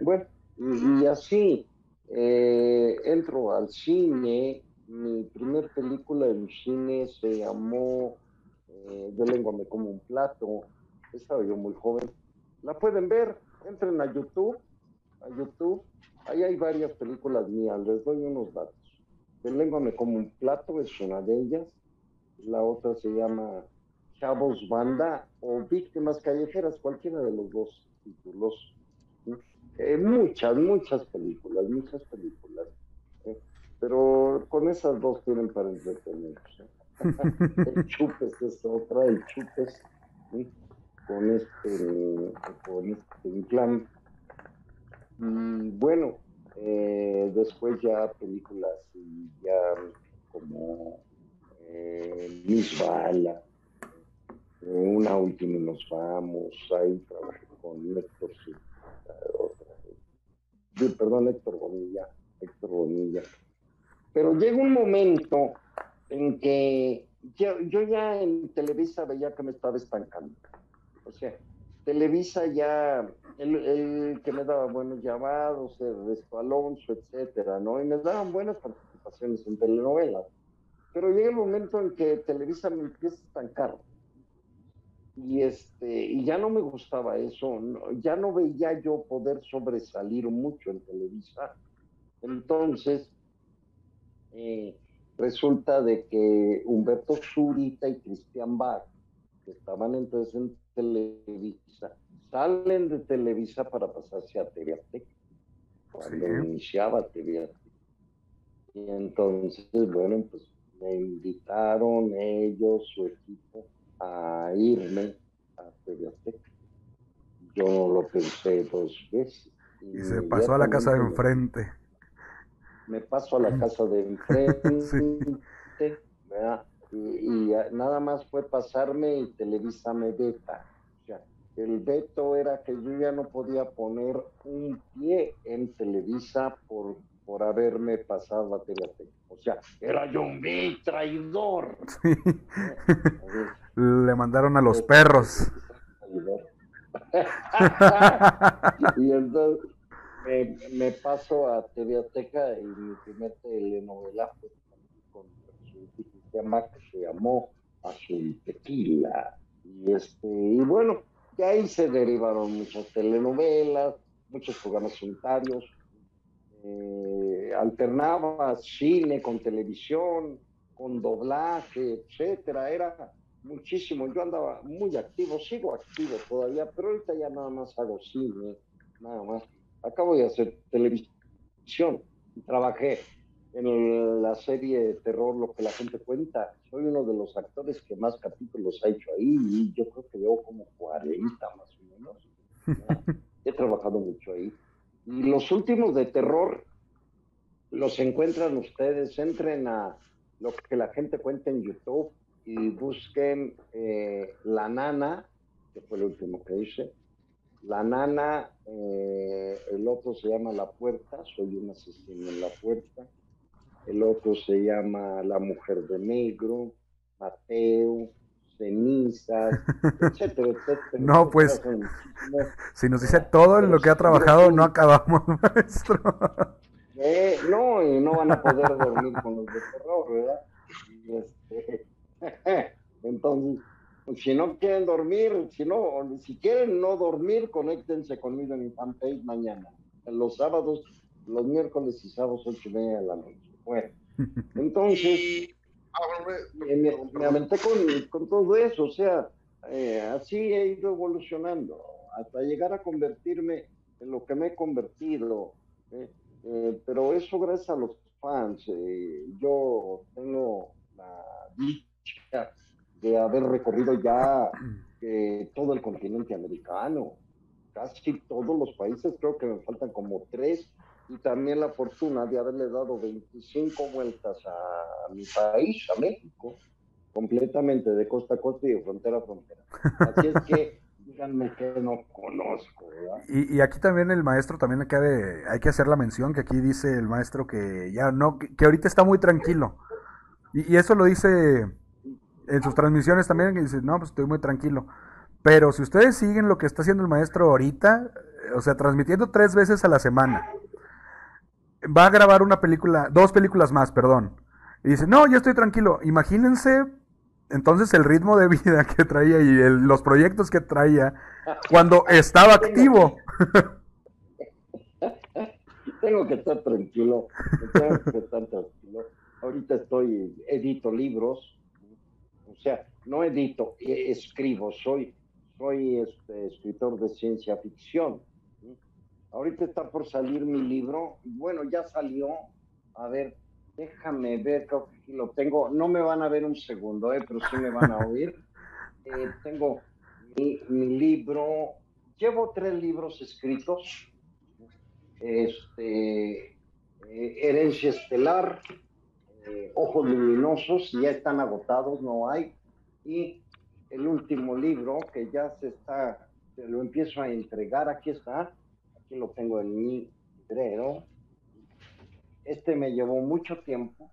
Bueno, y, así eh, entro al cine. Mi primer película en cine se llamó eh, De lengua me como un plato. Estaba yo muy joven. La pueden ver, entren a YouTube, a YouTube. Ahí hay varias películas mías, les doy unos datos. De lengua me como un plato es una de ellas. La otra se llama Chavos Banda o Víctimas Callejeras, cualquiera de los dos títulos. Eh, muchas, muchas películas, muchas películas. ¿eh? pero con esas dos tienen para entretenerse. [LAUGHS] el Chupes es otra, el Chupes, con este, con este inclán. Y bueno, eh, después ya películas ya como eh, Miss Bala, una última nos vamos, ahí trabajé con Héctor, perdón, Héctor Bonilla, Héctor Bonilla. Pero llega un momento en que yo, ya en Televisa veía que me estaba estancando. O sea, Televisa ya, el, que me daba buenos llamados, el Alonso, etcétera, ¿no? Y me daban buenas participaciones en telenovelas. Pero llega el momento en que Televisa me empieza a estancar y este y ya no me gustaba eso ya no veía yo poder sobresalir mucho en Televisa entonces eh, resulta de que Humberto Zurita y Cristian Bach que estaban entonces en Televisa salen de Televisa para pasarse a TV cuando iniciaba TV y entonces bueno pues me invitaron ellos su equipo a irme a Azteca. Yo no lo pensé dos veces. Y, se pasó a la casa de enfrente. Me paso a la casa de [LAUGHS] enfrente, Y, nada más fue pasarme y Televisa me beta. O sea, el veto era que yo ya no podía poner un pie en Televisa por, por haberme pasado a Teleteca. O sea, era yo un traidor. Le mandaron a los perros. [LAUGHS] y entonces me, paso a TV y mi primer telenovela fue su que se llamó Azul Tequila. Y, este, y bueno, de ahí se derivaron muchas telenovelas, muchos programas solitarios. Eh, alternaba cine con televisión, con doblaje, etcétera. Era muchísimo. Yo andaba muy activo, sigo activo todavía, pero ahorita ya nada más hago cine, nada más. Acabo de hacer televisión. Trabajé en la serie de terror Lo que la gente cuenta. Soy uno de los actores que más capítulos ha hecho ahí y yo creo que llevo como 40 más o menos. [LAUGHS] He trabajado mucho ahí. Y los últimos de terror los encuentran ustedes. Entren a lo que la gente cuenta en YouTube y busquen eh, La Nana, que fue el último que hice, La nana, eh, el otro se llama La Puerta, soy un asesino en la puerta. El otro se llama La Mujer de Negro, Mateo, Cenizas, [LAUGHS] etcétera, etcétera. No, pues, si nos dice todo en lo que ha trabajado, no acabamos, [LAUGHS] maestro. Eh, no, y no van a poder dormir con los de terror, ¿verdad? Este, [LAUGHS] entonces, pues, si no quieren dormir, si no, si quieren no dormir, conéctense conmigo en mi fanpage mañana. Los sábados, los miércoles y sábados, ocho y media de la noche. Bueno, entonces, me, me, aventé con, todo eso, o sea, eh, así he ido evolucionando hasta llegar a convertirme en lo que me he convertido. ¿eh? Eh, pero eso gracias a los fans. yo tengo la dicha de haber recorrido ya todo el continente americano, casi todos los países, creo que me faltan como tres, y también la fortuna de haberle dado 25 vueltas a mi país, a México, completamente de costa a costa y de frontera a frontera. Así es que [LAUGHS] díganme que no conozco. Y, y, aquí también el maestro también hay que hacer la mención que aquí dice el maestro que ya no, que, ahorita está muy tranquilo. Y, y, eso lo dice en sus transmisiones también, que dice, no, pues estoy muy tranquilo. Pero si ustedes siguen lo que está haciendo el maestro ahorita, o sea, transmitiendo tres veces a la semana, va a grabar una película, dos películas más, perdón. Y dice, no, yo estoy tranquilo. Imagínense entonces el ritmo de [LAUGHS] vida que traía y los proyectos que traía cuando [LAUGHS] estaba activo. [LAUGHS] Tengo que estar tranquilo, tengo que estar tranquilo. Ahorita estoy, edito libros, o sea, no edito, e, escribo, soy, soy este, escritor de ciencia ficción. Ahorita está por salir mi libro, bueno, ya salió, a ver, déjame ver, que lo tengo, no me van a ver un segundo, eh, pero sí me van a oír. [LAUGHS] Eh, tengo mi, libro, llevo tres libros escritos, este, eh, Herencia Estelar, eh, ojos luminosos, ya están agotados, no hay. Y el último libro que ya se está, se lo empiezo a entregar, aquí está, aquí lo tengo en mi librero. Este me llevó mucho tiempo,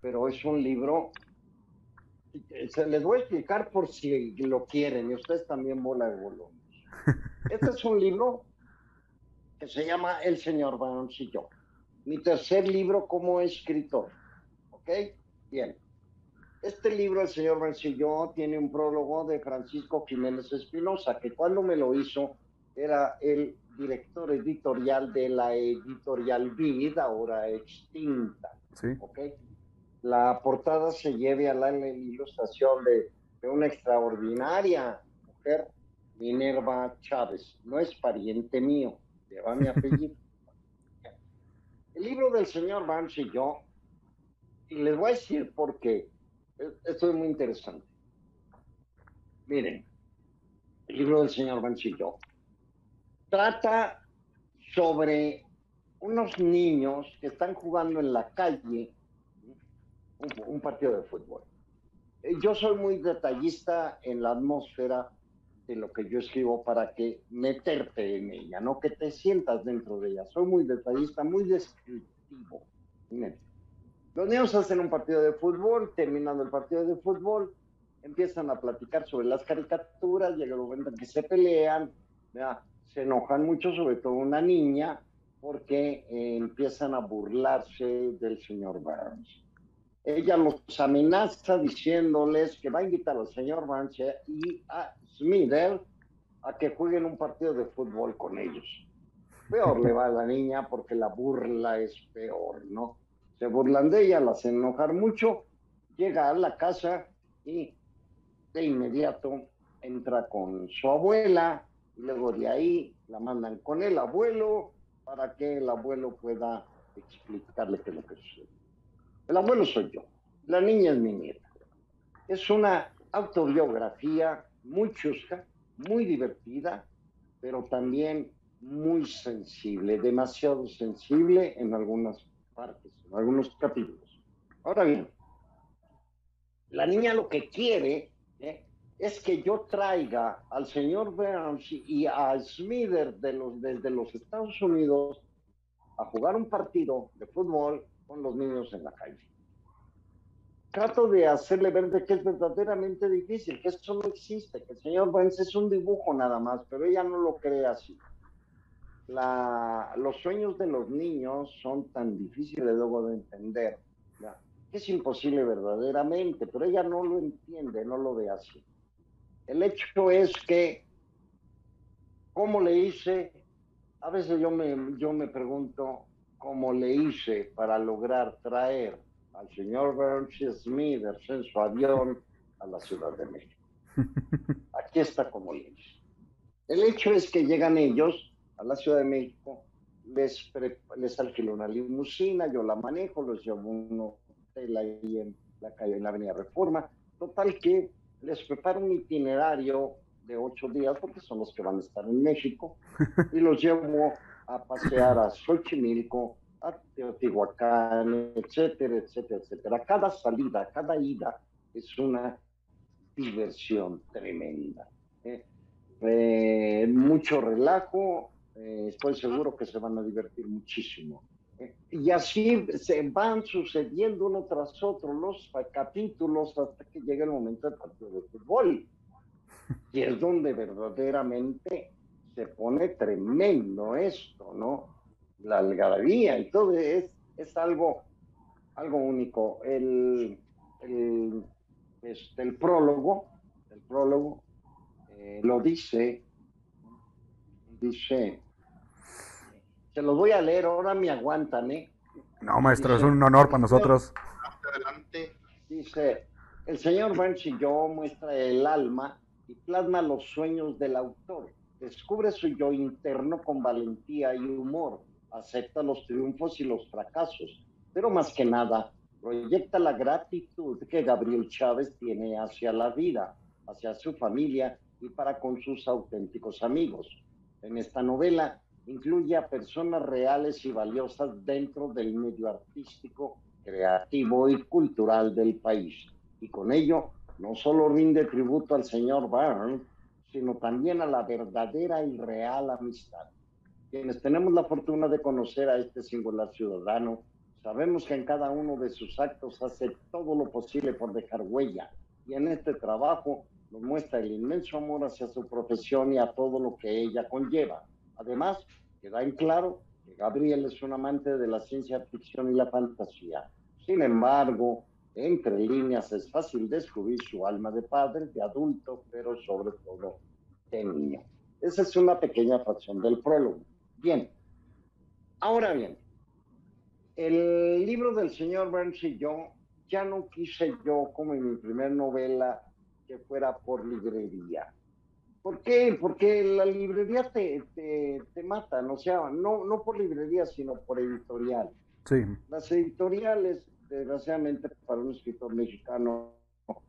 pero es un libro, se les voy a explicar por si lo quieren, y ustedes también bola de volumen. [LAUGHS] Este es un libro que se llama El señor yo. Mi tercer libro como escritor. ¿Ok? Bien. Este libro, El señor Mancilló, tiene un prólogo de Francisco Jiménez Espinosa, que cuando me lo hizo era el director editorial de la editorial Vid, ahora extinta. Sí. ¿Ok? La portada se lleve a la ilustración de, de una extraordinaria mujer, Minerva Chávez. No es pariente mío, lleva mi [LAUGHS] apellido. El libro del señor Mancilló y les voy a decir por qué. Esto es muy interesante. Miren, el libro del señor Banchillo trata sobre unos niños que están jugando en la calle un, partido de fútbol. Eh, yo soy muy detallista en la atmósfera de lo que yo escribo para que meterte en ella, no que te sientas dentro de ella. Soy muy detallista, muy descriptivo. Los niños hacen un partido de fútbol, terminando el partido de fútbol, empiezan a platicar sobre las caricaturas, llega el momento en que se pelean, se enojan mucho, sobre todo una niña, porque eh, empiezan a burlarse del señor Barnes. Ella los amenaza diciéndoles que va a invitar al señor Barnes y a Smither a que jueguen un partido de fútbol con ellos. Peor le va a la niña porque la burla es peor, ¿no? se burlan de ella, la hacen enojar mucho, llega a la casa y de inmediato entra con su abuela luego de ahí la mandan con el abuelo para que el abuelo pueda explicarle qué es lo que sucede. El abuelo soy yo, la niña es mi nieta. Es una autobiografía muy chusca, muy divertida, pero también muy sensible, demasiado sensible en algunas partes, en algunos capítulos. Ahora bien, la niña lo que quiere. Es que yo traiga al señor Burns y a Smither de los, desde los Estados Unidos a jugar un partido de fútbol con los niños en la calle. Trato de hacerle ver de que es verdaderamente difícil, que eso no existe, que el señor Burns es un dibujo nada más, pero ella no lo cree así. La, los sueños de los niños son tan difíciles luego de entender, que es imposible verdaderamente, pero ella no lo entiende, no lo ve así. El hecho es que, ¿cómo le hice? A veces yo me, yo me pregunto cómo le hice para lograr traer al señor Bernie Smithers en su avión a la Ciudad de México. [LAUGHS] Aquí está como le hice. El hecho es que llegan ellos a la Ciudad de México, les, les alquilo una limusina, yo la manejo, los llevo a un hotel ahí en la calle, en la Avenida Reforma. Total que les preparo un itinerario de ocho días, porque son los que van a estar en México, [LAUGHS] y los llevo a pasear a Xochimilco, a Teotihuacán, etcétera, etcétera, etcétera. Cada salida, cada ida es una diversión tremenda. ¿eh? Eh, mucho relajo, eh, estoy seguro que se van a divertir muchísimo. Y así se van sucediendo uno tras otro los capítulos hasta que llega el momento del partido de fútbol. Y es donde verdaderamente se pone tremendo esto, ¿no? La algarabía y todo es, es algo, algo único. El, el, este, el prólogo, el prólogo eh, lo dice, dice, se los voy a leer, ahora me aguantan, ¿eh? No, maestro, es un honor para nosotros. Adelante. Dice, el señor yo muestra el alma y plasma los sueños del autor. Descubre su yo interno con valentía y humor. Acepta los triunfos y los fracasos. Pero más que nada, proyecta la gratitud que Gabriel Chávez tiene hacia la vida, hacia su familia y para con sus auténticos amigos. En esta novela, incluye a personas reales y valiosas dentro del medio artístico, creativo y cultural del país. Y con ello, no solo rinde tributo al señor Byrne, sino también a la verdadera y real amistad. Quienes tenemos la fortuna de conocer a este singular ciudadano, sabemos que en cada uno de sus actos hace todo lo posible por dejar huella, y en este trabajo nos muestra el inmenso amor hacia su profesión y a todo lo que ella conlleva Además, queda en claro que Gabriel es un amante de la ciencia ficción y la fantasía. Sin embargo, entre líneas es fácil descubrir su alma de padre, de adulto, pero sobre todo de niño. Esa es una pequeña fracción del prólogo. Bien, ahora bien, el libro del señor Burns y yo, ya no quise yo, como en mi primera novela, que fuera por librería. ¿Por qué? Porque la librería te, te, mata, o sea, no, no por librería, sino por editorial. Sí. Las editoriales, desgraciadamente, para un escritor mexicano,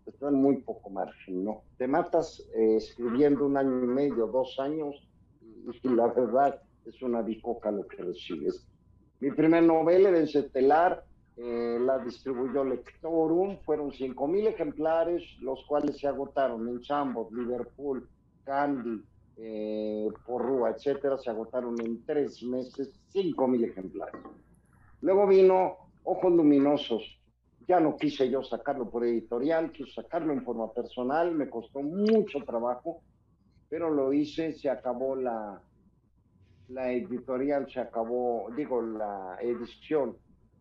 están muy poco margen, ¿no? Te matas eh, escribiendo un año y medio, dos años, y, la verdad es una bicoca lo que recibes. Mi primera novela, El eh, la distribuyó Lectorum, fueron 5.000 ejemplares, los cuales se agotaron en Chambord, Liverpool, Candy, eh, Porrúa, etcétera, se agotaron en tres meses, cinco mil ejemplares. Luego vino Ojos Luminosos. Ya no quise yo sacarlo por editorial, quise sacarlo en forma personal, me costó mucho trabajo, pero lo hice, se acabó la, la editorial, se acabó, digo, la edición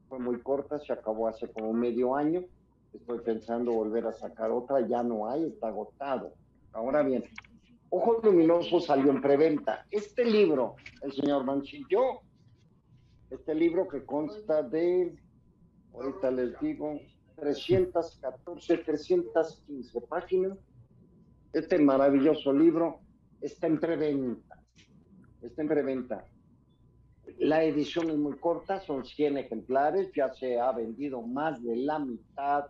fue muy corta, se acabó hace como medio año. Estoy pensando volver a sacar otra, ya no hay, está agotado. Ahora bien, Ojos Luminosos salió en preventa. Este libro, el señor Manchillo, este libro que consta de, ahorita les digo, 314, 315 páginas. Este maravilloso libro está en preventa. Está en preventa. La edición es muy corta, son 100 ejemplares, ya se ha vendido más de la mitad,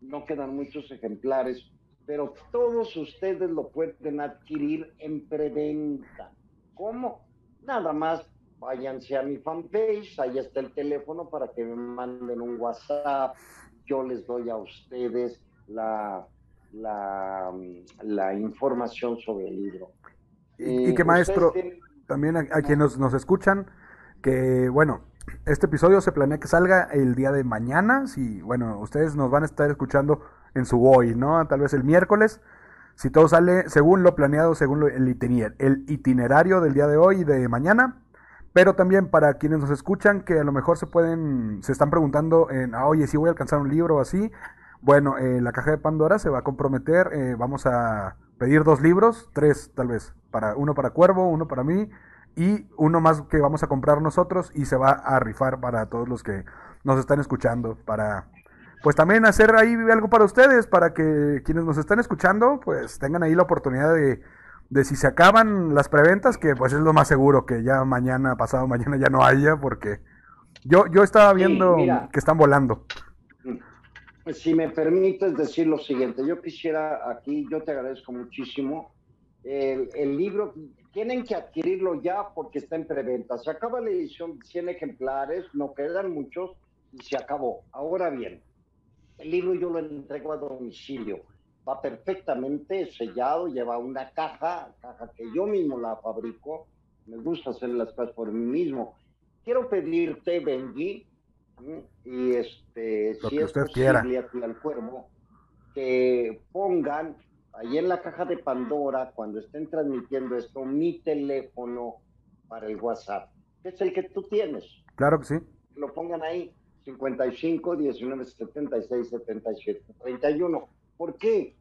no quedan muchos ejemplares pero todos ustedes lo pueden adquirir en preventa. ¿Cómo? Nada más váyanse a mi fanpage, ahí está el teléfono para que me manden un WhatsApp, yo les doy a ustedes la, la, la información sobre el libro. Y, que maestro, también a, quienes nos, escuchan, que bueno, este episodio se planea que salga el día de mañana, si bueno, ustedes nos van a estar escuchando en su hoy, ¿no? Tal vez el miércoles, si todo sale según lo planeado, según el, itinerario del día de hoy y de mañana. Pero también para quienes nos escuchan que a lo mejor se pueden, se están preguntando en, ah, oye, si voy a alcanzar un libro o así. Bueno, eh, la caja de Pandora se va a comprometer, eh, vamos a pedir dos libros, tres tal vez, para uno para Cuervo, uno para mí y uno más que vamos a comprar nosotros y se va a rifar para todos los que nos están escuchando, para pues también hacer ahí algo para ustedes, para que quienes nos están escuchando pues tengan ahí la oportunidad de, de si se acaban las preventas, que pues es lo más seguro que ya mañana, pasado mañana ya no haya, porque yo, yo estaba viendo que están volando. Si me permites decir lo siguiente, yo quisiera aquí, yo te agradezco muchísimo. El, el libro, tienen que adquirirlo ya porque está en preventa. Se acaba la edición, 100 ejemplares, no quedan muchos y se acabó. Ahora bien, el libro yo lo entrego a domicilio. Va perfectamente sellado, lleva una caja, caja que yo mismo la fabrico. Me gusta hacer las cosas por mí mismo. Quiero pedirte, Benji, y este, si es posible al cuervo, que pongan ahí en la caja de Pandora, cuando estén transmitiendo esto, mi teléfono para el WhatsApp, que es el que tú tienes. Claro que sí. Lo pongan ahí, 55 19 76 77 31. ¿Por qué?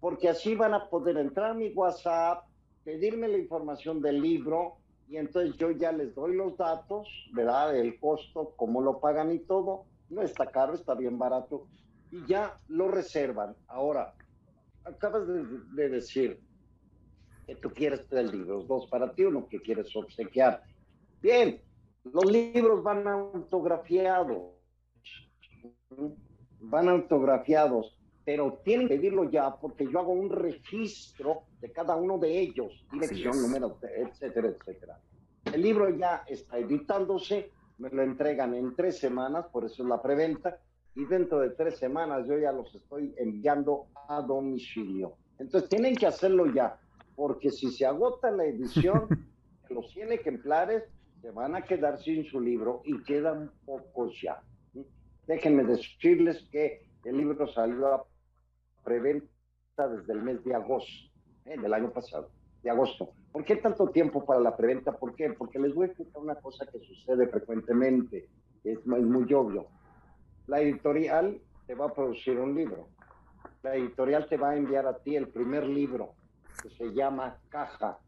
Porque así van a poder entrar a mi WhatsApp, pedirme la información del libro, y entonces yo ya les doy los datos, ¿verdad? El costo, cómo lo pagan y todo. No está caro, está bien barato. Y ya lo reservan. Ahora, acabas de, decir que tú quieres tres libros, dos para ti, uno que quieres obsequiar. Bien, los libros van autografiados, van autografiados, pero tienen que pedirlo ya porque yo hago un registro de cada uno de ellos, dirección, número, etcétera, etcétera. El libro ya está editándose, me lo entregan en tres semanas, por eso es la preventa, y dentro de tres semanas yo ya los estoy enviando a domicilio. Entonces tienen que hacerlo ya, porque si se agota la edición, [LAUGHS] los 100 ejemplares se van a quedar sin su libro y quedan pocos ya. Déjenme decirles que el libro salió a preventa desde el mes de agosto eh, del año pasado, de agosto. ¿Por qué tanto tiempo para la preventa? ¿Por qué? Porque les voy a explicar una cosa que sucede frecuentemente, es muy, muy obvio la editorial te va a producir un libro. La editorial te va a enviar a ti el primer libro, que se llama Caja.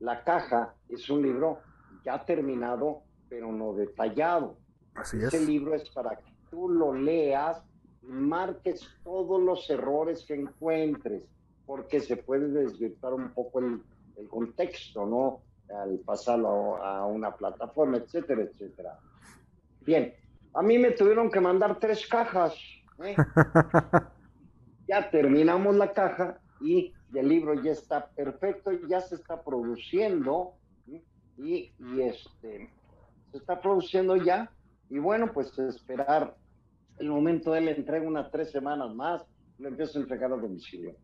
La caja es un libro ya terminado, pero no detallado. Así Ese libro es para que tú lo leas y marques todos los errores que encuentres, porque se puede desvirtuar un poco el, el contexto, ¿no? Al pasarlo a, a una plataforma, etcétera, etcétera. Bien, a mí me tuvieron que mandar tres cajas. ¿eh? [LAUGHS] ya terminamos la caja y el libro ya está perfecto, ya se está produciendo ¿eh? y, este se está produciendo ya y bueno pues esperar el momento de la entrega unas tres semanas más lo empiezo a entregar a domicilio.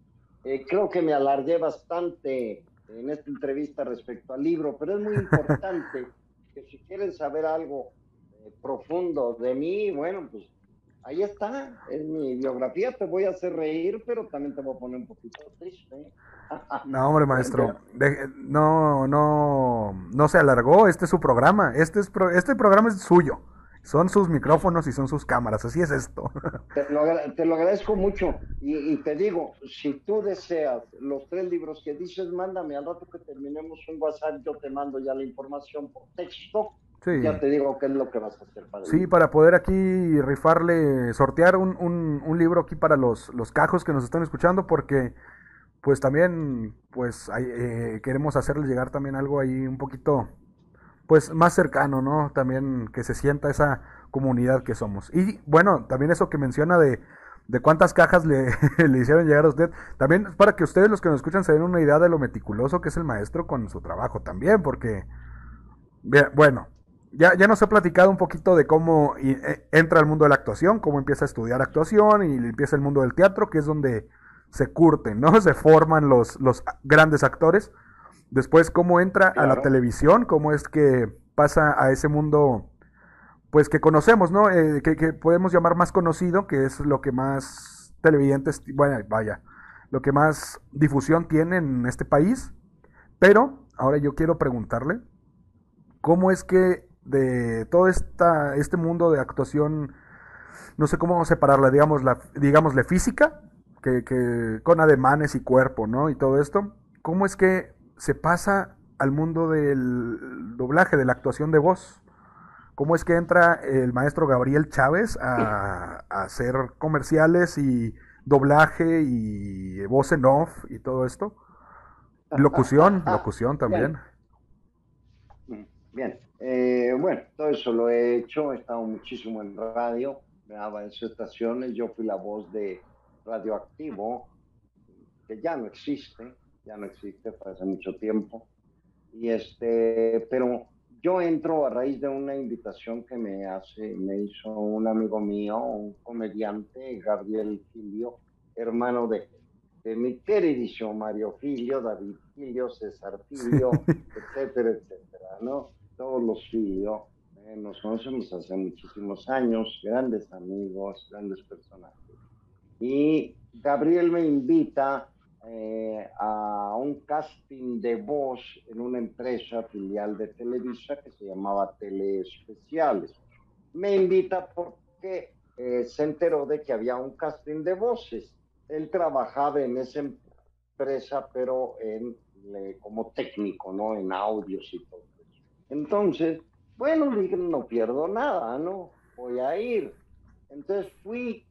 Eh, creo que me alargué bastante en esta entrevista respecto al libro, pero es muy importante [LAUGHS] que si quieren saber algo profundo de mí, bueno, pues ahí está, es mi biografía, te voy a hacer reír, pero también te voy a poner un poquito triste. [LAUGHS] No, hombre, maestro, no, no, no se alargó, este es su programa, este, es este programa es suyo, son sus micrófonos y son sus cámaras, así es esto. [LAUGHS] Te lo, agradezco mucho. Y, te digo, si tú deseas los tres libros que dices, mándame al rato que terminemos un WhatsApp, yo te mando ya la información por texto. Ya te digo qué es lo que vas a hacer para Sí, para poder aquí rifarle, sortear un, un, libro aquí para los, los cajos que nos están escuchando, porque pues también pues eh, queremos hacerles llegar también algo ahí un poquito pues más cercano, ¿no? También que se sienta esa comunidad que somos. Y bueno, también eso que menciona de, de cuántas cajas le, [LAUGHS] le, hicieron llegar a usted, también para que ustedes los que nos escuchan se den una idea de lo meticuloso que es el maestro con su trabajo también, porque, bueno, ya, ya nos ha platicado un poquito de cómo eh, entra al mundo de la actuación, cómo empieza a estudiar actuación y empieza el mundo del teatro, que es donde se curten, ¿no? [LAUGHS] Se forman los, los grandes actores. Después, cómo entra a la televisión, cómo es que pasa a ese mundo, pues que conocemos, ¿no? Eh, que, que, podemos llamar más conocido, que es lo que más televidentes, bueno, vaya, lo que más difusión tiene en este país. Pero ahora yo quiero preguntarle, ¿cómo es que de todo esta, este mundo de actuación, no sé cómo separarla, digamos, la, digámosle física, que, que, con ademanes y cuerpo, ¿no? Y todo esto, ¿cómo es que se pasa al mundo del doblaje, de la actuación de voz? ¿Cómo es que entra el maestro Gabriel Chávez a, a hacer comerciales y doblaje y voz en off y todo esto? Locución, locución también. Bien, eh, bueno, todo eso lo he hecho, he estado muchísimo en radio, me daba en estaciones, yo fui la voz de Radioactivo, que ya no existe, ya no existe, fue hace mucho tiempo, y este, pero yo entro a raíz de una invitación que me hace, me hizo un amigo mío, un comediante, Gabriel Filio, hermano de de mi queridísimo Mario Filio, David Filio, César Filio, [LAUGHS] etcétera, etcétera, ¿no? Todos los Filio, eh, nos conocemos hace muchísimos años, grandes amigos, grandes personajes. Y Gabriel me invita eh, a un casting de voz en una empresa filial de Televisa que se llamaba Teleespeciales. Me invita porque eh, se enteró de que había un casting de voces él trabajaba en esa empresa, pero como técnico, ¿no? En audios y todo. Entonces, bueno, no pierdo nada, ¿no? Voy a ir. Entonces fui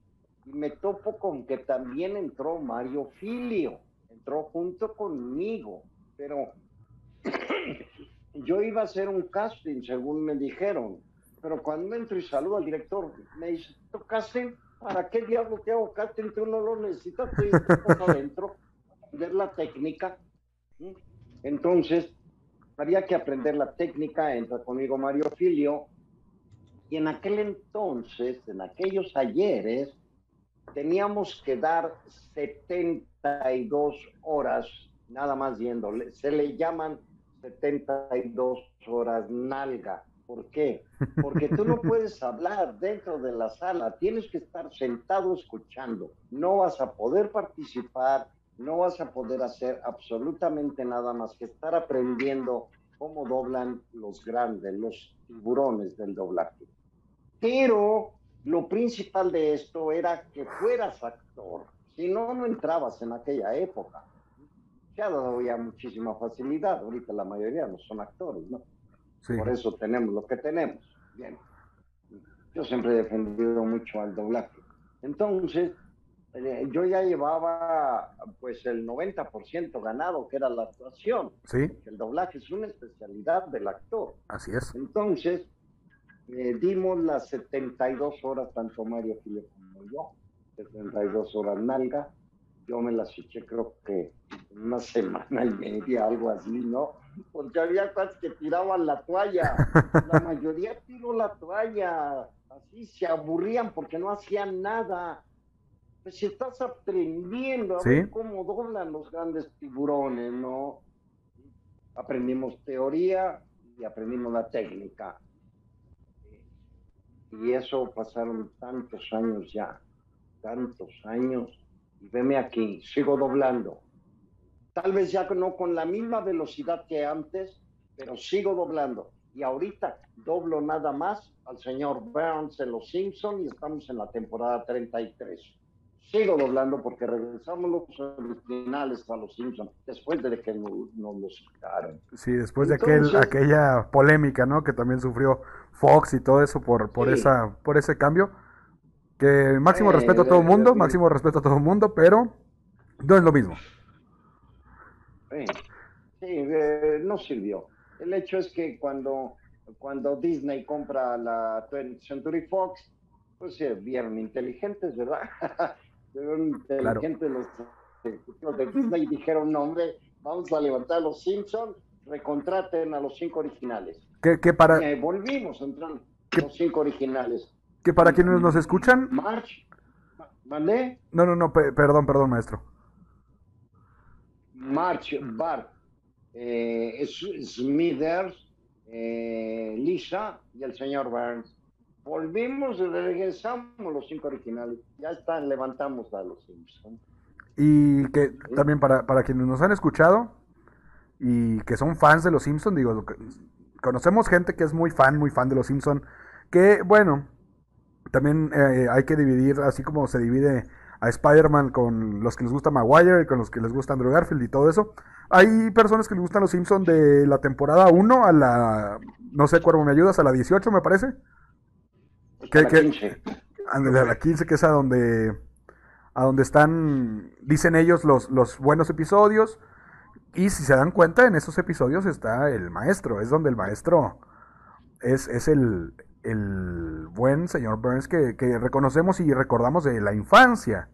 me topo con que también entró Mario Filio, entró junto conmigo, pero [CLEARS THROAT] yo iba a hacer un casting, según me dijeron, pero cuando entro y saludo al director, me dice, ¿tú casting? ¿para qué diablo te hago casting? Tú no lo necesitas, tú estás adentro, aprender la técnica. Entonces, había que aprender la técnica, entra conmigo Mario Filio, y en aquel entonces, en aquellos ayeres, teníamos que dar 72 horas, nada más yéndole, se le llaman 72 horas nalga ¿Por qué? Porque tú no [LAUGHS] puedes hablar dentro de la sala, tienes que estar sentado escuchando. No vas a poder participar, no vas a poder hacer absolutamente nada más que estar aprendiendo cómo doblan los grandes, los tiburones del doblaje. Pero lo principal de esto era que fueras actor, si no, no entrabas en aquella época. Ya había muchísima facilidad, ahorita la mayoría no son actores, ¿no? Por eso tenemos lo que tenemos. Bien. Yo siempre he defendido mucho al doblaje. Entonces, eh, yo ya llevaba pues el 90% ganado, que era la actuación. Sí. El doblaje es una especialidad del actor. Así es. Entonces, eh, dimos las 72 horas, tanto Mario Filipe como yo, 72 horas nalga. Yo me las eché creo que una semana y media, algo así, ¿no? porque había cosas que tiraban la toalla. La [LAUGHS] mayoría tiró la toalla. Así se aburrían porque no hacían nada. Pues si estás aprendiendo a ver cómo doblan los grandes tiburones, ¿no? Aprendimos teoría y aprendimos la técnica. Y eso pasaron tantos años ya, tantos años. Y veme aquí, sigo doblando Tal vez ya no con la misma velocidad que antes, pero sigo doblando. Y ahorita doblo nada más al señor Burns en Los Simpsons y estamos en la temporada 33. Sigo doblando porque regresamos los originales a Los Simpsons después de que nos, los quitaron. Sí, después de aquel, aquella polémica, ¿no? Que también sufrió Fox y todo eso por, por, esa, por ese cambio. Que máximo respeto a todo el mundo, máximo respeto a todo el mundo, pero no es lo mismo. Sí, eh, no sirvió. El hecho es que cuando, cuando Disney compra la 20th Century Fox, pues se vieron inteligentes, ¿verdad? [LAUGHS] vieron inteligentes los de Disney y dijeron, no, hombre, vamos a levantar a los Simpsons, recontraten a los cinco originales. ¿Qué, para... volvimos a entrar los cinco originales. Que para quienes nos escuchan... March, ¿mandé? No, no, no, perdón, perdón, maestro. March, Bart, eh, Smithers, eh, Lisa y el señor Burns. Volvimos regresamos los cinco originales. Ya están, levantamos a los Simpsons. Y que también para, para quienes nos han escuchado y que son fans de los Simpsons, digo, conocemos gente que es muy fan, muy fan de los Simpsons, que bueno, también eh, hay que dividir, así como se divide a Spider-Man con los que les gusta Maguire y con los que les gusta Andrew Garfield y todo eso. Hay personas que les gustan los Simpsons de la temporada 1 a la, no sé, Cuervo, ¿me ayudas? A la 18, me parece. Que, la 15. a la 15, que es a donde, a donde están, dicen ellos, los, los buenos episodios. Y si se dan cuenta, en esos episodios está el maestro. Es donde el maestro es, es el, el buen señor Burns que, que reconocemos y recordamos de la infancia.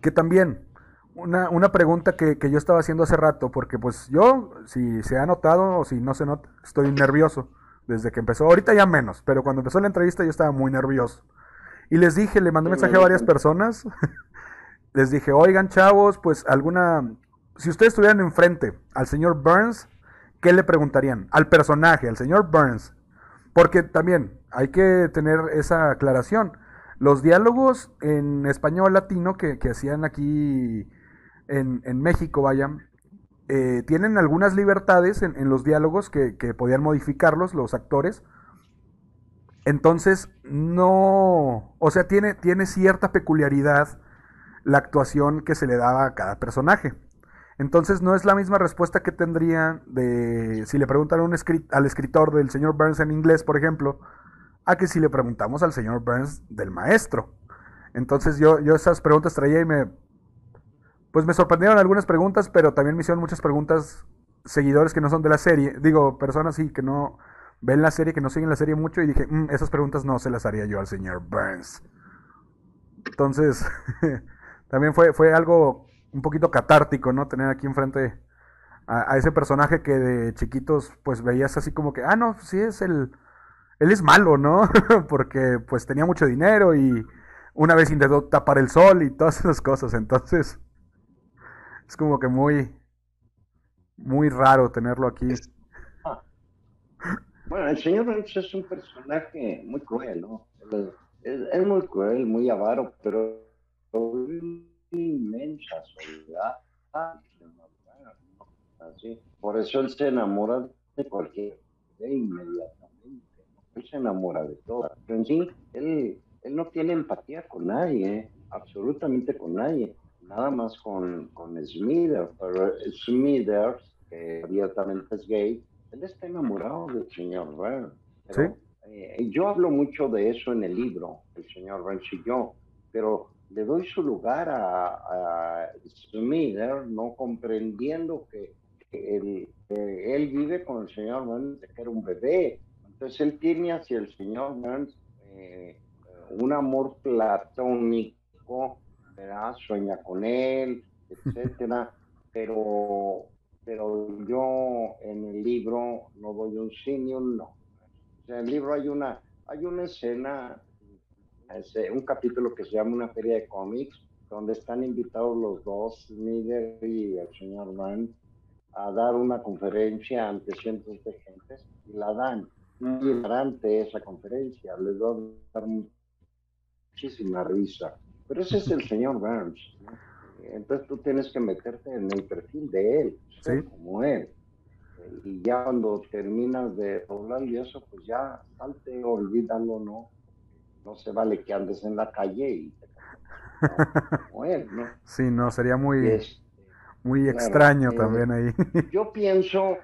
Que también, una, una pregunta que, que, yo estaba haciendo hace rato, porque pues yo, si se ha notado o si no se nota, estoy nervioso desde que empezó. Ahorita ya menos, pero cuando empezó la entrevista yo estaba muy nervioso. Y les dije, le mandé mensaje a varias personas. [LAUGHS] les dije, oigan chavos, pues alguna... Si ustedes estuvieran enfrente al señor Burns, ¿qué le preguntarían? Al personaje, al señor Burns. Porque también hay que tener esa aclaración. Los diálogos en español latino que, que hacían aquí en, México, vayan, eh, tienen algunas libertades en, los diálogos que, podían modificarlos los actores. Entonces, no, o sea, tiene, tiene cierta peculiaridad la actuación que se le daba a cada personaje. Entonces no es la misma respuesta que tendría de si le preguntan un al escritor del señor Burns en inglés, por ejemplo, a que si le preguntamos al señor Burns del maestro. Entonces yo, yo esas preguntas traía y me pues me sorprendieron algunas preguntas, pero también me hicieron muchas preguntas seguidores que no son de la serie. Digo, personas sí que no ven la serie, que no siguen la serie mucho y dije, mm, esas preguntas no se las haría yo al señor Burns. Entonces, [LAUGHS] también fue, fue algo un poquito catártico, ¿no? Tener aquí enfrente a, ese personaje que de chiquitos pues veías así como que, ah, no, sí es el... Él es malo, ¿no? [LAUGHS] Porque pues tenía mucho dinero y una vez intentó tapar el sol y todas esas cosas. Entonces, es como que muy, muy raro tenerlo aquí. Bueno, el señor es un personaje muy cruel, ¿no? Es, muy cruel, muy avaro, pero inmensa soledad. Así. Por eso él se enamora de cualquier inmediatamente. Él se enamora de todo. Pero en sí, él, él no tiene empatía con nadie, ¿eh? absolutamente con nadie nada más con, con Smithers, pero Smithers, que abiertamente es gay, él está enamorado del señor Burns. ¿Sí? Eh, yo hablo mucho de eso en el libro, el señor Burns y yo, pero le doy su lugar a, a Smithers, no comprendiendo que, él, vive con el señor Burns que era un bebé. Entonces él tiene hacia el señor Burns eh, un amor platónico sueña con él, etcétera, [LAUGHS] pero, pero yo en el libro no doy un sí ni un no. en el libro hay una, hay una escena, un capítulo que se llama Una feria de cómics, donde están invitados los dos, Miguel y el señor Mann, a dar una conferencia ante cientos de gentes y la dan. Y durante esa conferencia les va a dar muchísima risa pero ese es el [LAUGHS] señor Burns. Entonces tú tienes que meterte en el perfil de él, como él. Y ya cuando terminas de hablar y eso, pues ya salte, olvídalo, ¿no? No se vale que andes en la calle y te [LAUGHS] como él, ¿no? Sí, no, sería muy, muy extraño eh, también ahí. [LAUGHS] yo pienso,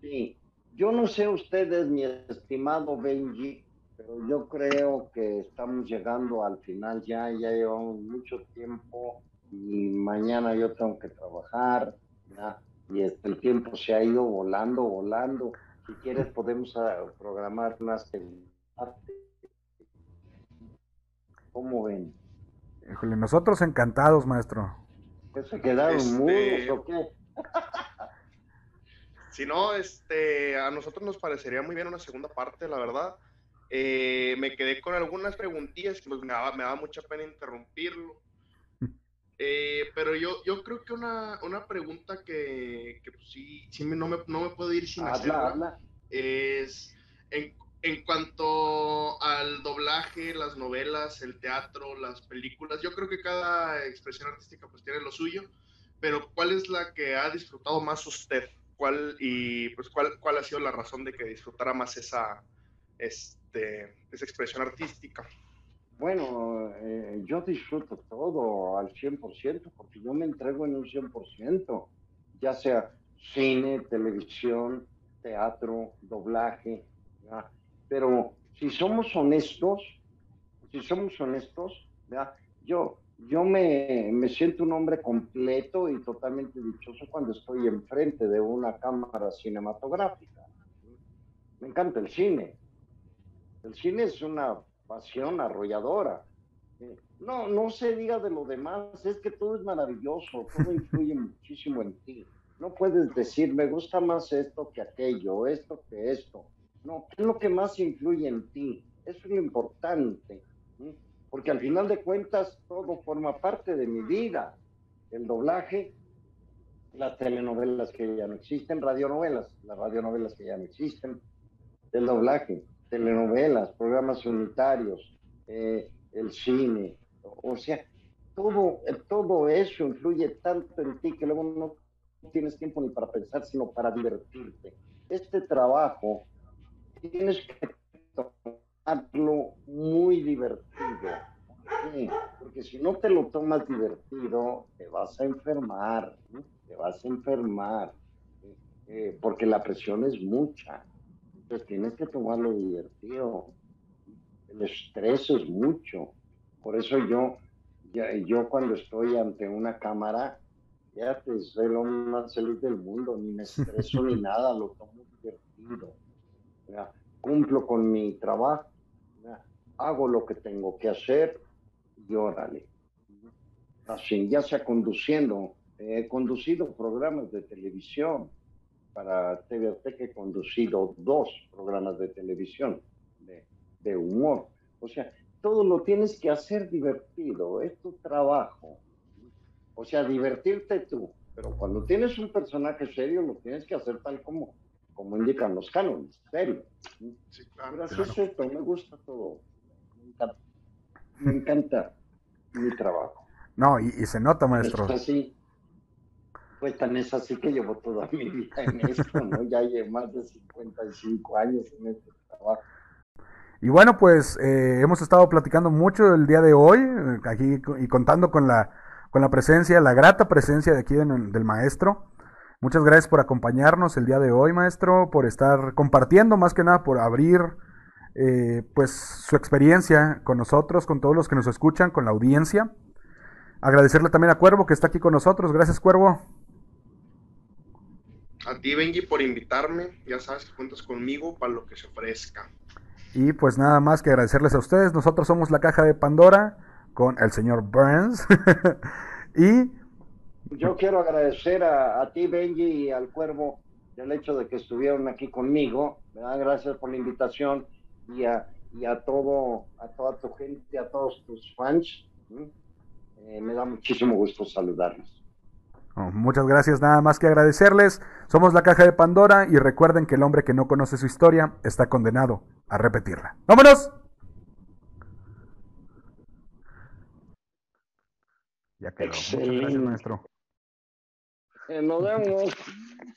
sí, yo no sé ustedes, mi estimado Benji, pero yo creo que estamos llegando al final ya, ya llevamos mucho tiempo y mañana yo tengo que trabajar, y este, el tiempo se ha ido volando, volando. Si quieres podemos ah, programar una segunda parte. ¿Cómo ven? Híjole, nosotros encantados, maestro. ¿Se quedaron este... mudos o qué? [LAUGHS] si no, este, a nosotros nos parecería muy bien una segunda parte, la verdad. Eh, me quedé con algunas preguntillas que pues, me, daba, me daba mucha pena interrumpirlo. [LAUGHS] Eh, pero yo, yo creo que una, una pregunta que, que pues, sí, sí me, no, me, no me puedo ir sin hacer es en, en, cuanto al doblaje, las novelas, el teatro, las películas, yo creo que cada expresión artística pues tiene lo suyo, pero ¿cuál es la que ha disfrutado más usted? ¿Cuál, y pues cuál, cuál ha sido la razón de que disfrutara más esa, este, esa expresión artística? Bueno, eh, yo disfruto todo al 100% porque yo me entrego en un 100%, ya sea cine, televisión, teatro, doblaje. Pero si somos honestos, si somos honestos, yo, yo me, me siento un hombre completo y totalmente dichoso cuando estoy enfrente de una cámara cinematográfica. Me encanta el cine. El cine es una pasión arrolladora. No, no se diga de lo demás, es que todo es maravilloso, todo influye [LAUGHS] muchísimo en ti. No puedes decir, me gusta más esto que aquello, esto que esto. No, ¿qué es lo que más influye en ti? Eso es lo importante, porque al final de cuentas todo forma parte de mi vida. El doblaje, las telenovelas que ya no existen, radionovelas, las radionovelas que ya no existen, el doblaje, telenovelas, programas unitarios, eh, el cine, o, sea, todo, todo eso influye tanto en ti que luego no tienes tiempo ni para pensar, sino para divertirte. Este trabajo tienes que tomarlo muy divertido. porque si no te lo tomas divertido, te vas a enfermar, te vas a enfermar, eh, porque la presión es mucha. Entonces tienes que tomarlo divertido. El estrés es mucho. Por eso yo, yo cuando estoy ante una cámara, ya te soy lo más feliz del mundo, ni me estreso ni [LAUGHS] nada, lo tomo divertido. Cumplo con mi trabajo, hago lo que tengo que hacer y órale. Así, ya sea conduciendo, he conducido programas de televisión, para TVT que he conducido dos programas de televisión de, humor. O sea, todo lo tienes que hacer divertido, es tu trabajo. O sea, divertirte tú. Pero cuando tienes un personaje serio, lo tienes que hacer tal como, como indican los cánones, serio. Gracias a esto, me gusta todo. Me encanta, me encanta mi trabajo. No, y, se nota, maestro. así, pues tan es así que llevo toda mi vida en esto, ¿no? Ya llevo más de 55 años en este trabajo. Y bueno, pues eh, hemos estado platicando mucho el día de hoy, eh, aquí y contando con la, con la presencia, la grata presencia de aquí del maestro. Muchas gracias por acompañarnos el día de hoy, maestro, por estar compartiendo, más que nada por abrir eh, pues su experiencia con nosotros, con todos los que nos escuchan, con la audiencia. Agradecerle también a Cuervo que está aquí con nosotros. Gracias, Cuervo a ti, Benji, por invitarme. Ya sabes que cuentas conmigo para lo que se ofrezca. Y pues nada más que agradecerles a ustedes. Nosotros somos la caja de Pandora con el señor Burns. [LAUGHS] y. Yo quiero agradecer a, ti, Benji, y al Cuervo el hecho de que estuvieron aquí conmigo. Gracias por la invitación y a, y a, todo, a toda tu gente, a todos tus fans. Eh, me da muchísimo gusto saludarlos muchas gracias, nada más que agradecerles. Somos la caja de Pandora y recuerden que el hombre que no conoce su historia está condenado a repetirla. ¡Vámonos! Ya quedó. Muchas gracias, maestro. Eh, nos vemos.